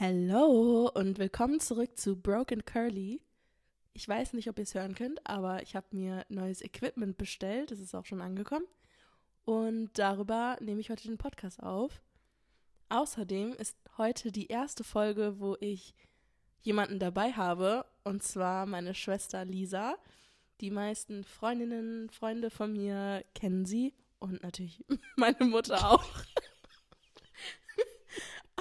Hallo und willkommen zurück zu Broken Curly. Ich weiß nicht, ob ihr es hören könnt, aber ich habe mir neues Equipment bestellt. Es ist auch schon angekommen. Und darüber nehme ich heute den Podcast auf. Außerdem ist heute die erste Folge, wo ich jemanden dabei habe, und zwar meine Schwester Lisa. Die meisten Freundinnen, Freunde von mir kennen sie und natürlich meine Mutter auch.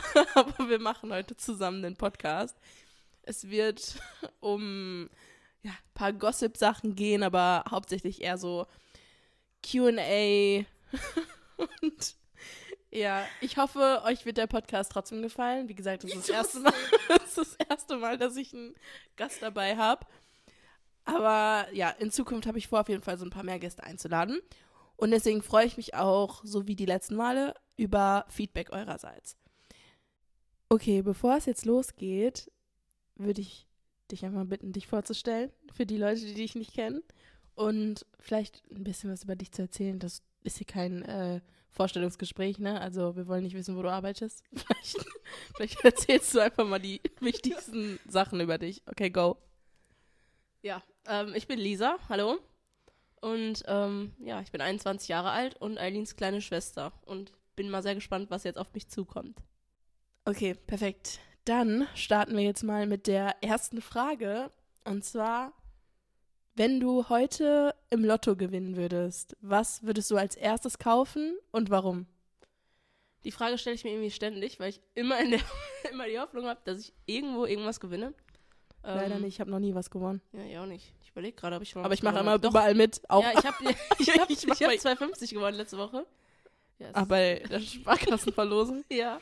Aber wir machen heute zusammen den Podcast. Es wird um ja, ein paar Gossip-Sachen gehen, aber hauptsächlich eher so QA. Und ja, ich hoffe, euch wird der Podcast trotzdem gefallen. Wie gesagt, das ist das erste Mal, das, ist das erste Mal dass ich einen Gast dabei habe. Aber ja, in Zukunft habe ich vor, auf jeden Fall so ein paar mehr Gäste einzuladen. Und deswegen freue ich mich auch, so wie die letzten Male, über Feedback eurerseits. Okay, bevor es jetzt losgeht, würde ich dich einfach bitten, dich vorzustellen, für die Leute, die dich nicht kennen. Und vielleicht ein bisschen was über dich zu erzählen. Das ist hier kein äh, Vorstellungsgespräch, ne? Also wir wollen nicht wissen, wo du arbeitest. Vielleicht, vielleicht erzählst du einfach mal die wichtigsten Sachen über dich. Okay, go. Ja, ähm, ich bin Lisa, hallo. Und ähm, ja, ich bin 21 Jahre alt und Eileens kleine Schwester. Und bin mal sehr gespannt, was jetzt auf mich zukommt. Okay, perfekt. Dann starten wir jetzt mal mit der ersten Frage. Und zwar, wenn du heute im Lotto gewinnen würdest, was würdest du als erstes kaufen und warum? Die Frage stelle ich mir irgendwie ständig, weil ich immer, in der, immer die Hoffnung habe, dass ich irgendwo irgendwas gewinne. Leider Ähm, nicht, ich habe noch nie was gewonnen. Ja, ich auch nicht. Ich überlege gerade, ob ich schon Aber ich mache immer. Doch. überall mit. Auch Ja, ich habe ich hab, Ich hab bei- 2,50 gewonnen letzte Woche. Ja, ah, bei der Sparkassenverlosung. ja.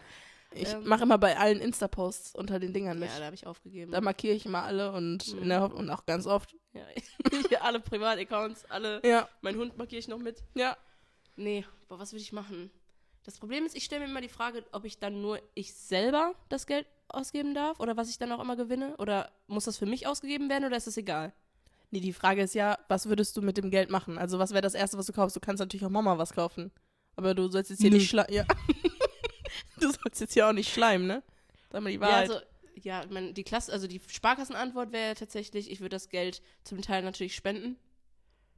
Ich Ähm. mache immer bei allen Insta-Posts unter den Dingern mit. ja, da habe ich aufgegeben. Da markiere ich immer alle und, Mhm. der und auch ganz oft. ja, alle Privataccounts, alle. Ja, Mein Hund markiere ich noch mit. ja. Nee, boah, was will ich machen? Das Problem ist, ich stelle mir immer die Frage, ob ich dann nur ich selber das Geld ausgeben darf oder was ich dann auch immer gewinne. Oder muss das für mich ausgegeben werden oder ist das egal? Nee, die Frage ist ja, was würdest du mit dem Geld machen? Also, was wäre das Erste, was du kaufst? Du kannst natürlich auch Mama was kaufen. Aber du sollst jetzt hier Nö. nicht schleimen. Ja. du sollst jetzt hier auch nicht schleimen, ne? Sag mal die Ja, Wahrheit. also, ja, ich mein, die Klasse, also die Sparkassenantwort wäre tatsächlich, ich würde das Geld zum Teil natürlich spenden.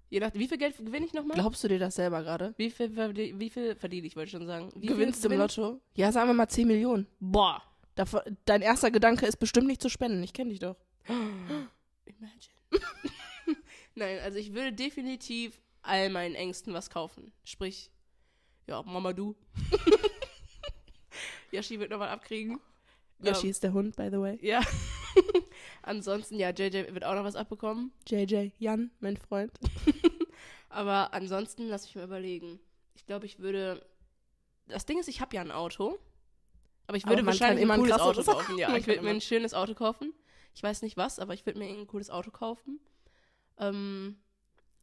Je nach, wie viel Geld gewinne ich nochmal? Glaubst du dir das selber gerade? Wie viel, wie viel verdiene ich, wollte ich schon sagen. Wie Gewinnst viel im? Lotto? Ja, sagen wir mal 10 Millionen. Boah. Davon, dein erster Gedanke ist bestimmt nicht zu spenden. Ich kenne dich doch. Imagine. Nein, also ich würde definitiv all meinen Ängsten was kaufen. Sprich, ja, Mama, du. Yoshi wird noch mal abkriegen. Yoshi ist der Hund, by the way. Ja. ansonsten, ja, JJ wird auch noch was abbekommen. JJ, Jan, mein Freund. Aber ansonsten, lass mich mal überlegen. Ich glaube, ich würde. Das Ding ist, ich habe ja ein Auto. Aber ich Aber würde kann wahrscheinlich immer ein ein cooles Auto kaufen. Ja, ich würde mir ein schönes Auto kaufen. Ich weiß nicht was, aber ich würde mir irgendein cooles Auto kaufen. Ähm,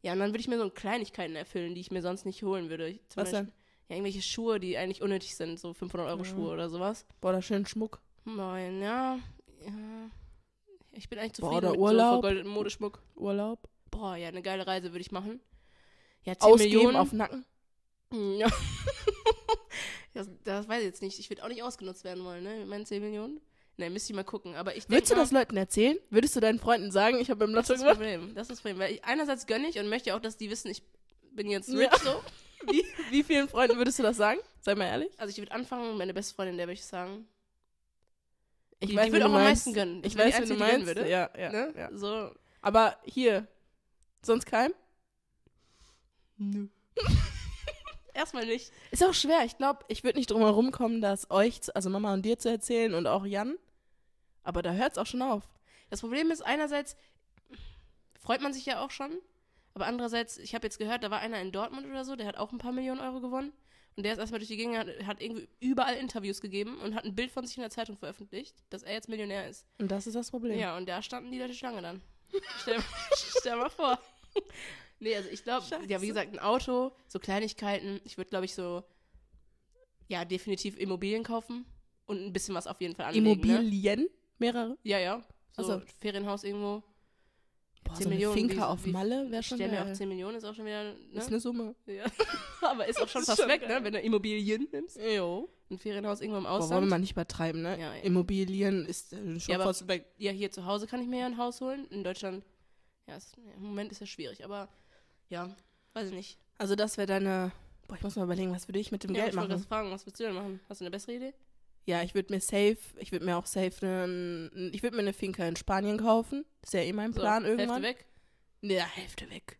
ja, und dann würde ich mir so Kleinigkeiten erfüllen, die ich mir sonst nicht holen würde. Zum Was denn? Ja, irgendwelche Schuhe, die eigentlich unnötig sind, so 500 Euro Ja. Schuhe oder sowas. Boah, da schön Schmuck. Nein, ja, ja. Ich bin eigentlich Boah, zufrieden der mit Urlaub. so vergoldetem Modeschmuck. Urlaub. Boah, ja, eine geile Reise würde ich machen. Ja, 10 Ausgeben Millionen. auf Nacken. Ja. das, das weiß ich jetzt nicht. Ich würde auch nicht ausgenutzt werden wollen, ne? Mit meinen 10 Millionen. Ne, müsste ich mal gucken. Aber ich Würdest du das Leuten erzählen? Würdest du deinen Freunden sagen, ich habe im Das Lotto ist das gewonnen? Problem. Das ist das Problem. Weil ich, einerseits gönne ich und möchte auch, dass die wissen, ich bin jetzt Ja. rich so. Wie, wie vielen Freunden würdest du das sagen? Sei mal ehrlich. Also ich würde anfangen, meine beste Freundin, der würde ich sagen. Ich die, weiß, die würde auch am meinst. meisten gönnen. Ich wär die weiß, wie du meinst. Würde, Ja, ja, ne? ja. So. Aber hier, sonst kein? Nö. Erstmal nicht. Ist auch schwer. Ich glaube, ich würde nicht drum herum kommen, das euch, zu- also Mama und dir zu erzählen und auch Jan. Aber da hört es auch schon auf. Das Problem ist, einerseits freut man sich ja auch schon, aber andererseits, ich habe jetzt gehört, da war einer in Dortmund oder so, der hat auch ein paar Millionen Euro gewonnen. Und der ist erstmal durch die Gegend, hat, hat irgendwie überall Interviews gegeben und hat ein Bild von sich in der Zeitung veröffentlicht, dass er jetzt Millionär ist. Und das ist das Problem. Ja, und da standen die Leute Schlange dann. Stell, stell mal vor. Nee, also ich glaube, ja, wie gesagt, ein Auto, so Kleinigkeiten. Ich würde, glaube ich, so, ja, definitiv Immobilien kaufen und ein bisschen was auf jeden Fall anlegen. Ne? Immobilien? Mehrere? Ja, ja. So Ach so. Ferienhaus irgendwo. Boah, 10 so Millionen, Finca wie- auf Malle wäre Ich schon stell mir auch geil. 10 Millionen ist auch schon wieder, ne? Ist eine Summe. ja. aber ist auch schon fast weg, ne? Wenn du Immobilien nimmst. Jo. Ein Ferienhaus irgendwo im Boah, wollen wir Ausland. mal nicht übertreiben, ne? Ja. Immobilien ist äh, schon Ja, fast weg. ja, hier zu Hause kann ich mir ja ein Haus holen. In Deutschland, ja, ist, im Moment ist ja schwierig, aber ja, weiß ich nicht. Also das wäre deine... Boah, ich muss mal überlegen, was würde ich mit dem Ja, Geld ich wollte machen? das fragen, was willst du denn machen? Hast du eine bessere Idee? Ja, ich würde mir safe, ich würde mir auch safe, ne, ich würde mir eine Finca in Spanien kaufen. Das ist ja eh mein So, Plan irgendwann. Hälfte weg. Ja, Hälfte weg.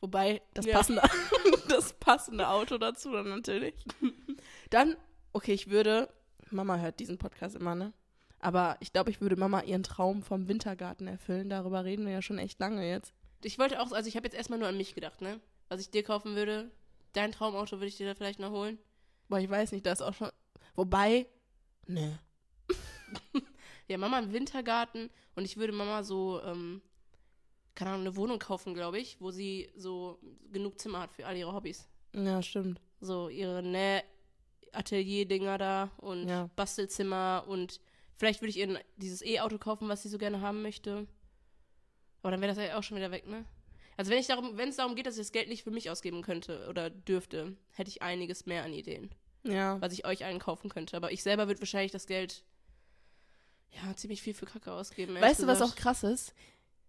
Wobei, das, Ja. passende, das passende Auto dazu dann natürlich. Dann, okay, ich würde, Mama hört diesen Podcast immer, ne? Aber ich glaube, ich würde Mama ihren Traum vom Wintergarten erfüllen. Darüber reden wir ja schon echt lange jetzt. Ich wollte auch, also ich habe jetzt erstmal nur an mich gedacht, ne? Was ich dir kaufen würde. Dein Traumauto würde ich dir da vielleicht noch holen. Boah, ich weiß nicht, da ist auch schon. Wobei, ne. Ja, Mama im Wintergarten und ich würde Mama so, ähm, keine Ahnung, eine Wohnung kaufen, glaube ich, wo sie so genug Zimmer hat für all ihre Hobbys. Ja, stimmt. So ihre Näh-Atelier-Dinger da und Ja. Bastelzimmer und vielleicht würde ich ihr dieses E-Auto kaufen, was sie so gerne haben möchte. Aber dann wäre das ja auch schon wieder weg, ne? Also wenn ich darum, wenn es darum geht, dass ich das Geld nicht für mich ausgeben könnte oder dürfte, hätte ich einiges mehr an Ideen, Ja. was ich euch allen kaufen könnte. Aber ich selber würde wahrscheinlich das Geld ja ziemlich viel für Kacke ausgeben. Weißt du, was auch krass ist?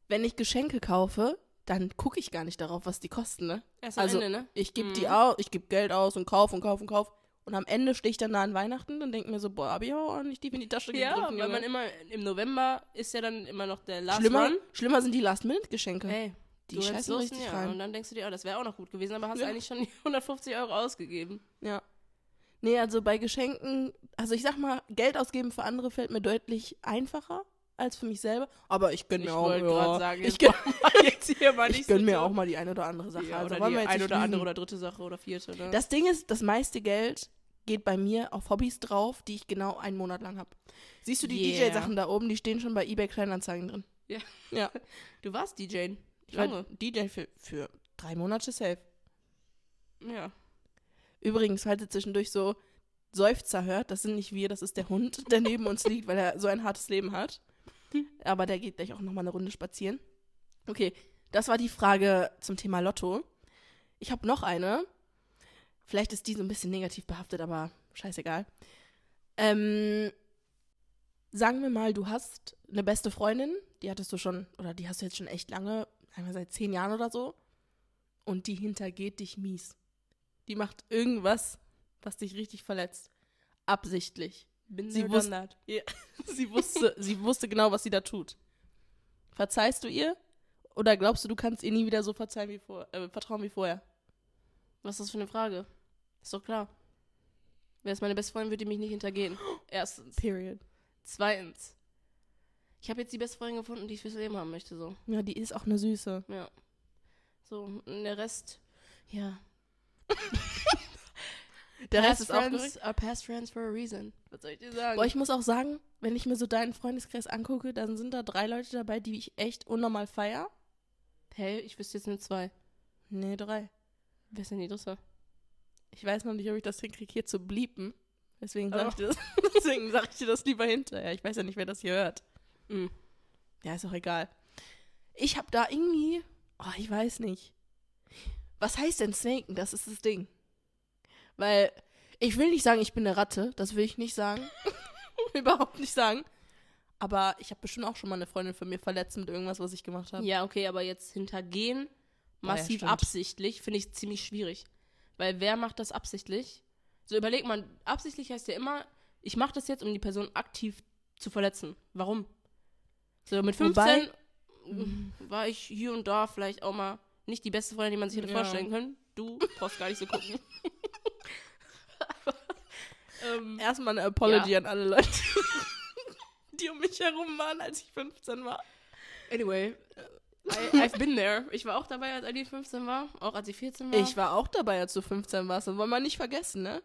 Wenn ich Geschenke kaufe, dann gucke ich gar nicht darauf, was die kosten, ne? Erst am also- Ende, ne? Ich gebe Mhm. die aus, ich gebe Geld aus und kauf und kauf und kauf. Und am Ende stehe ich dann da an Weihnachten und denke mir so, boah, hab ich auch nicht tief in die Tasche Ja, gegriffen. weil Junge. man immer im November ist ja dann immer noch der Last schlimmer, Run. schlimmer sind die Last-Minute-Geschenke. Hey, die scheißen richtig ja. rein. Und dann denkst du dir, oh, das wäre auch noch gut gewesen, aber hast Ja. eigentlich schon die 150 Euro ausgegeben. Ja. Nee, also bei Geschenken, also ich sag mal, Geld ausgeben für andere fällt mir deutlich einfacher als für mich selber. Aber ich gönn mir ich auch, ja, sagen, ich jetzt gönn, hier mal ich gönn so mir auch mal die eine oder andere Sache. Ja, also oder wollen die wir jetzt eine oder andere oder dritte Sache oder vierte. Ne? Das Ding ist, das meiste Geld geht bei mir auf Hobbys drauf, die ich genau einen Monat lang habe. Siehst du die Yeah. DJ-Sachen da oben, die stehen schon bei eBay Kleinanzeigen drin. Ja. Ja. du warst DJ. Ich war. DJ für, für drei Monate safe. Ja. Übrigens, falls ihr zwischendurch so Seufzer hört, das sind nicht wir, das ist der Hund, der neben uns liegt, weil er so ein hartes Leben hat. Aber der geht gleich auch nochmal eine Runde spazieren. Okay, das war die Frage zum Thema Lotto. Ich habe noch eine. Vielleicht ist die so ein bisschen negativ behaftet, aber scheißegal. Ähm, sagen wir mal, du hast eine beste Freundin, die hattest du schon, oder die hast du jetzt schon echt lange, sagen wir seit zehn Jahren oder so. Und die hintergeht dich mies. Die macht irgendwas, was dich richtig verletzt. Absichtlich. Bin Sie wusste- wusste. Sie wusste, sie wusste genau, was sie da tut. Verzeihst du ihr? Oder glaubst du, du kannst ihr nie wieder so verzeihen wie vor, äh, vertrauen wie vorher? Was ist das für eine Frage? Ist doch klar. Wäre es meine beste Freundin, würde die mich nicht hintergehen. Erstens. Period. Zweitens. Ich habe jetzt die beste Freundin gefunden, die ich fürs Leben haben möchte, so. Ja, die ist auch eine Süße. Ja. So, und der Rest, ja. Der Rest ist auch friends korrekt. are past friends for a reason. Was soll ich dir sagen? Boah, ich muss auch sagen, wenn ich mir so deinen Freundeskreis angucke, dann sind da drei Leute dabei, die ich echt unnormal feier. hey, ich wüsste jetzt nur zwei. Nee, drei. Wer ist denn die dritte? Ich weiß noch nicht, ob ich das hinkriege, hier zu bleepen. Deswegen Oh. sage ich, dir das- deswegen sag ich dir das lieber hinterher. Ich weiß ja nicht, wer das hier hört. Mhm. Ja, ist auch egal. Ich habe da irgendwie, oh, ich weiß nicht. Was heißt denn snaken? Das ist das Ding. Weil ich will nicht sagen, ich bin eine Ratte. Das will ich nicht sagen. Überhaupt nicht sagen. Aber ich habe bestimmt auch schon mal eine Freundin von mir verletzt mit irgendwas, was ich gemacht habe. Ja, okay, aber jetzt hintergehen, ja, massiv stimmt. absichtlich, finde ich ziemlich schwierig. Weil wer macht das absichtlich? So überleg mal, absichtlich heißt ja immer, ich mache das jetzt, um die Person aktiv zu verletzen. Warum? So mit 15 Wobei- war ich hier und da vielleicht auch mal nicht die beste Freundin, die man sich hätte Ja. vorstellen können. Du brauchst gar nicht so gucken. ähm, Erstmal eine Apology an alle Leute, die um mich herum waren, als ich 15 war. anyway, I, I've been there. Ich war auch dabei, als Aline 15 war, auch als sie 14 war. Ich war auch dabei, als du 15 warst. Das wollen wir nicht vergessen, ne?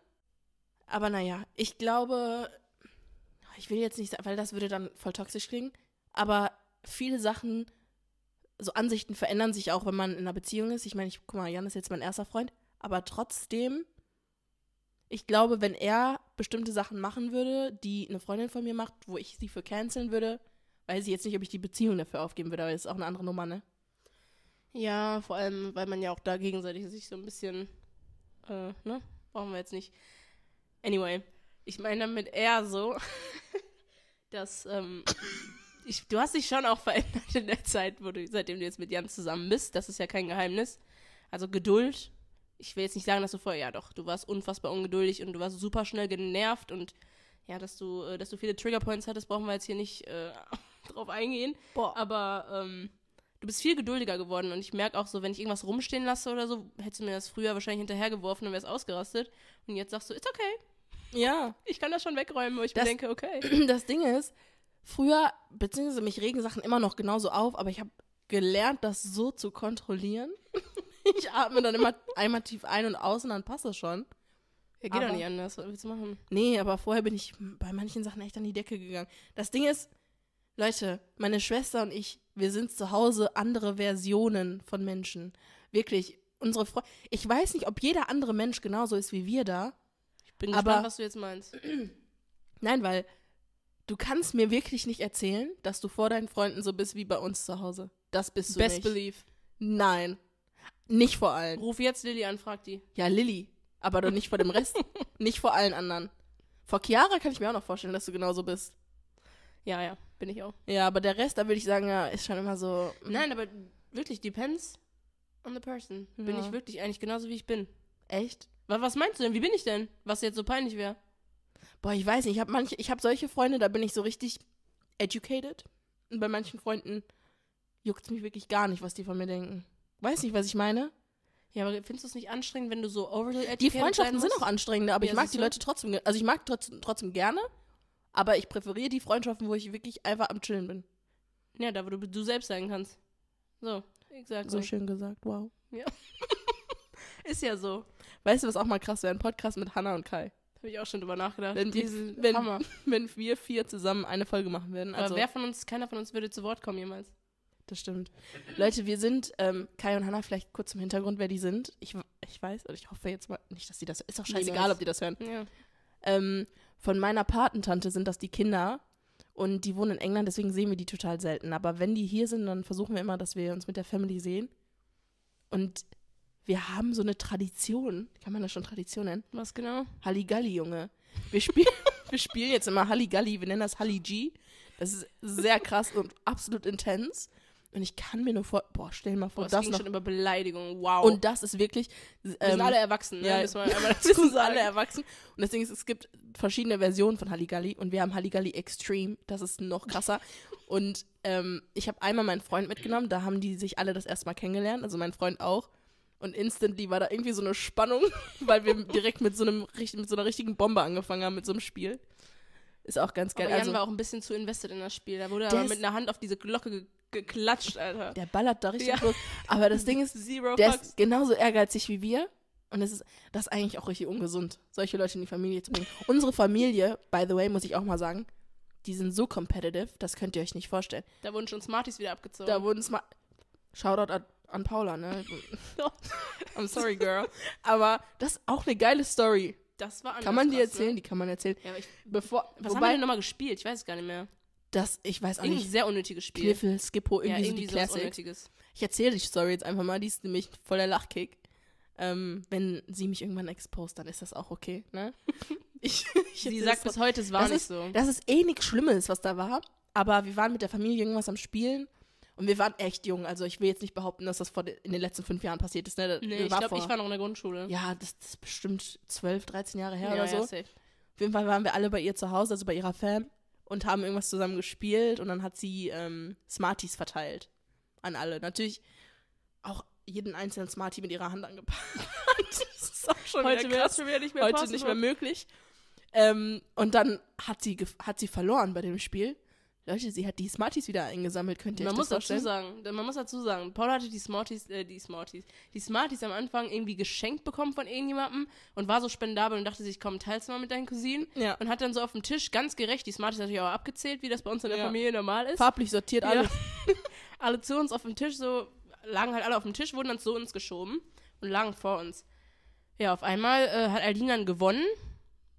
Aber naja, ich glaube, ich will jetzt nicht sagen, weil das würde dann voll toxisch klingen, aber viele Sachen, so Ansichten verändern sich auch, wenn man in einer Beziehung ist. Ich meine, ich, guck mal, Jan ist jetzt mein erster Freund, aber trotzdem, ich glaube, wenn er bestimmte Sachen machen würde, die eine Freundin von mir macht, wo ich sie für canceln würde, weiß ich jetzt nicht, ob ich die Beziehung dafür aufgeben würde, aber das ist auch eine andere Nummer, ne? Ja, vor allem, weil man ja auch da gegenseitig sich so ein bisschen, äh, ne? Brauchen wir jetzt nicht. Anyway, ich meine damit eher so, dass, ähm, ich, du hast dich schon auch verändert in der Zeit, wo du, seitdem du jetzt mit Jan zusammen bist. Das ist ja kein Geheimnis. Also Geduld. Ich will jetzt nicht sagen, dass du vorher, ja doch, du warst unfassbar ungeduldig und du warst super schnell genervt und ja, dass du, äh, dass du viele Triggerpoints hattest, brauchen wir jetzt hier nicht äh, drauf eingehen. Boah. Aber ähm, du bist viel geduldiger geworden und ich merke auch so, wenn ich irgendwas rumstehen lasse oder so, hättest du mir das früher wahrscheinlich hinterhergeworfen und wärst ausgerastet. Und jetzt sagst du, ist okay, Ja. ich kann das schon wegräumen, wo ich Das- mir denke, okay. Das Ding ist, früher, beziehungsweise mich regen Sachen immer noch genauso auf, aber ich habe gelernt, das so zu kontrollieren. Ich atme dann immer einmal tief ein und aus und dann passt das schon. Ja, geht Aber- doch nicht anders, was willst du machen? Nee, aber vorher bin ich bei manchen Sachen echt an die Decke gegangen. Das Ding ist, Leute, meine Schwester und ich, wir sind zu Hause andere Versionen von Menschen. Wirklich, unsere Freunde. Ich weiß nicht, ob jeder andere Mensch genauso ist wie wir da. Ich bin Aber- gespannt, was du jetzt meinst. Nein, weil du kannst mir wirklich nicht erzählen, dass du vor deinen Freunden so bist wie bei uns zu Hause. Das bist du Best nicht. believe. Nein. Nicht vor allen. Ruf jetzt Lilly an, frag die. Ja, Lilly. Aber doch nicht vor dem Rest. nicht vor allen anderen. Vor Chiara kann ich mir auch noch vorstellen, dass du genauso bist. Ja, ja, bin ich auch. Ja, aber der Rest, da würde ich sagen, ja, ist schon immer so. mm, Nein, aber wirklich, depends on the person. Bin Ja. ich wirklich eigentlich genauso, wie ich bin. Echt? Wa- Was meinst du denn? Wie bin ich denn? Was jetzt so peinlich wäre? Boah, ich weiß nicht. Ich habe manche, ich habe solche Freunde, da bin ich so richtig educated. Und bei manchen Freunden juckt es mich wirklich gar nicht, was die von mir denken. Weiß nicht, was ich meine? Ja, aber findest du es nicht anstrengend, wenn du so overly educated Die Freundschaften sind auch anstrengender, aber Ja, ich mag die? Leute trotzdem. Also ich mag trotzdem, trotzdem gerne, aber ich präferiere die Freundschaften, wo ich wirklich einfach am Chillen bin. Ja, da wo du du selbst sein kannst. So, exakt. So schön gesagt, wow. Ist ja so. Weißt du, was auch mal krass wäre? Ein Podcast mit Hannah und Kai. Habe ich auch schon drüber nachgedacht. Wenn die- Diese wenn- Hammer. Wenn wir vier zusammen eine Folge machen würden. Aber Also, wer von uns, keiner von uns würde zu Wort kommen jemals. das stimmt. Leute, wir sind, ähm, Kai und Hannah, vielleicht kurz zum Hintergrund, wer die sind. Ich, ich weiß, oder ich hoffe jetzt mal nicht, dass die das, ist doch scheißegal, Niemals. ob die das hören. Ja. Ähm, von meiner Patentante sind das die Kinder und die wohnen in England, deswegen sehen wir die total selten. Aber wenn die hier sind, dann versuchen wir immer, dass wir uns mit der Family sehen. Und wir haben so eine Tradition, kann man das schon Tradition nennen? Was genau? Halligalli, Junge. Wir spielen, wir spielen jetzt immer Halligalli, wir nennen das Halli G. Das ist sehr krass und absolut intens. Und ich kann mir nur vor, boah, stell dir mal Boah, vor, es das ging noch. schon über Beleidigung. Wow. Und das ist wirklich. wir sind ähm, alle erwachsen, ne? ja, Müssen wir einmal wir dazu sind alle erwachsen. Und deswegen ist es gibt verschiedene Versionen von Halligalli und wir haben Halligalli Extreme. Das ist noch krasser. und ähm, ich habe einmal meinen Freund mitgenommen, da haben die sich alle das erste Mal kennengelernt, also mein Freund auch. Und instantly war da irgendwie so eine Spannung, weil wir direkt mit so einem mit so einer richtigen Bombe angefangen haben mit so einem Spiel. Ist auch ganz geil. Aber Jan also war auch ein bisschen zu invested in das Spiel. Da wurde ist- mit einer Hand auf diese Glocke ge geklatscht, Alter. der ballert da richtig Ja. los. Aber das Ding ist, Zero der fucks. ist genauso ehrgeizig wie wir. Und das ist, das ist eigentlich auch richtig ungesund, solche Leute in die Familie zu bringen. Unsere Familie, by the way, muss ich auch mal sagen, die sind so competitive, das könnt ihr euch nicht vorstellen. Da wurden schon Smarties wieder abgezogen. Da wurden es mal. Shoutout an, an Paula, ne? I'm sorry, girl. Aber das ist auch eine geile Story. das war Kann man die krass, erzählen? Ne? Die kann man erzählen. Ja, ich, Bevor, was haben wir wobei, denn nochmal gespielt? Ich weiß es gar nicht mehr. das, ich weiß auch Irgendein nicht, sehr unnötiges Spiel. Kniffel, Skippo, irgendwie, ja, so irgendwie die sowas Classics. Unnötiges. Ich erzähle die Story jetzt einfach mal, die ist nämlich voll der Lachkick. Ähm, wenn sie mich irgendwann exposed, dann ist das auch okay, ne? Ich, ich Sie sagt bis heute, es war das nicht ist, so. Das ist eh nichts Schlimmes, was da war. Aber wir waren mit der Familie irgendwas am Spielen und wir waren echt jung. Also ich will jetzt nicht behaupten, dass das vor de, in den letzten fünf Jahren passiert ist. Ne? Nee, ich glaube, ich war noch in der Grundschule. Ja, das, das ist bestimmt 12, 13 Jahre her ja, oder ja, so. safe. Auf jeden Fall waren wir alle bei ihr zu Hause, also bei ihrer Fam, und haben irgendwas zusammen gespielt und dann hat sie ähm, Smarties verteilt an alle. Natürlich auch jeden einzelnen Smartie mit ihrer Hand angepackt. das ist auch schon Heute wäre es schon wieder nicht mehr Heute nicht mehr möglich. Ähm, und dann hat sie, hat sie verloren bei dem Spiel. Leute, sie hat die Smarties wieder eingesammelt, könnt ihr Man euch muss das dazu vorstellen? sagen, man muss dazu sagen, Paul hatte die Smarties, äh, die Smarties, die Smarties am Anfang irgendwie geschenkt bekommen von irgendjemandem und war so spendabel und dachte sich, komm, teilst mal mit deinen Cousinen. Ja. Und hat dann so auf dem Tisch ganz gerecht die Smarties natürlich auch abgezählt, wie das bei uns in der Ja. Familie normal ist. Farblich sortiert Ja. alles. alle zu uns auf dem Tisch so, lagen halt alle auf dem Tisch, wurden dann zu uns geschoben und lagen vor uns. Ja, auf einmal äh, hat Aldin dann gewonnen.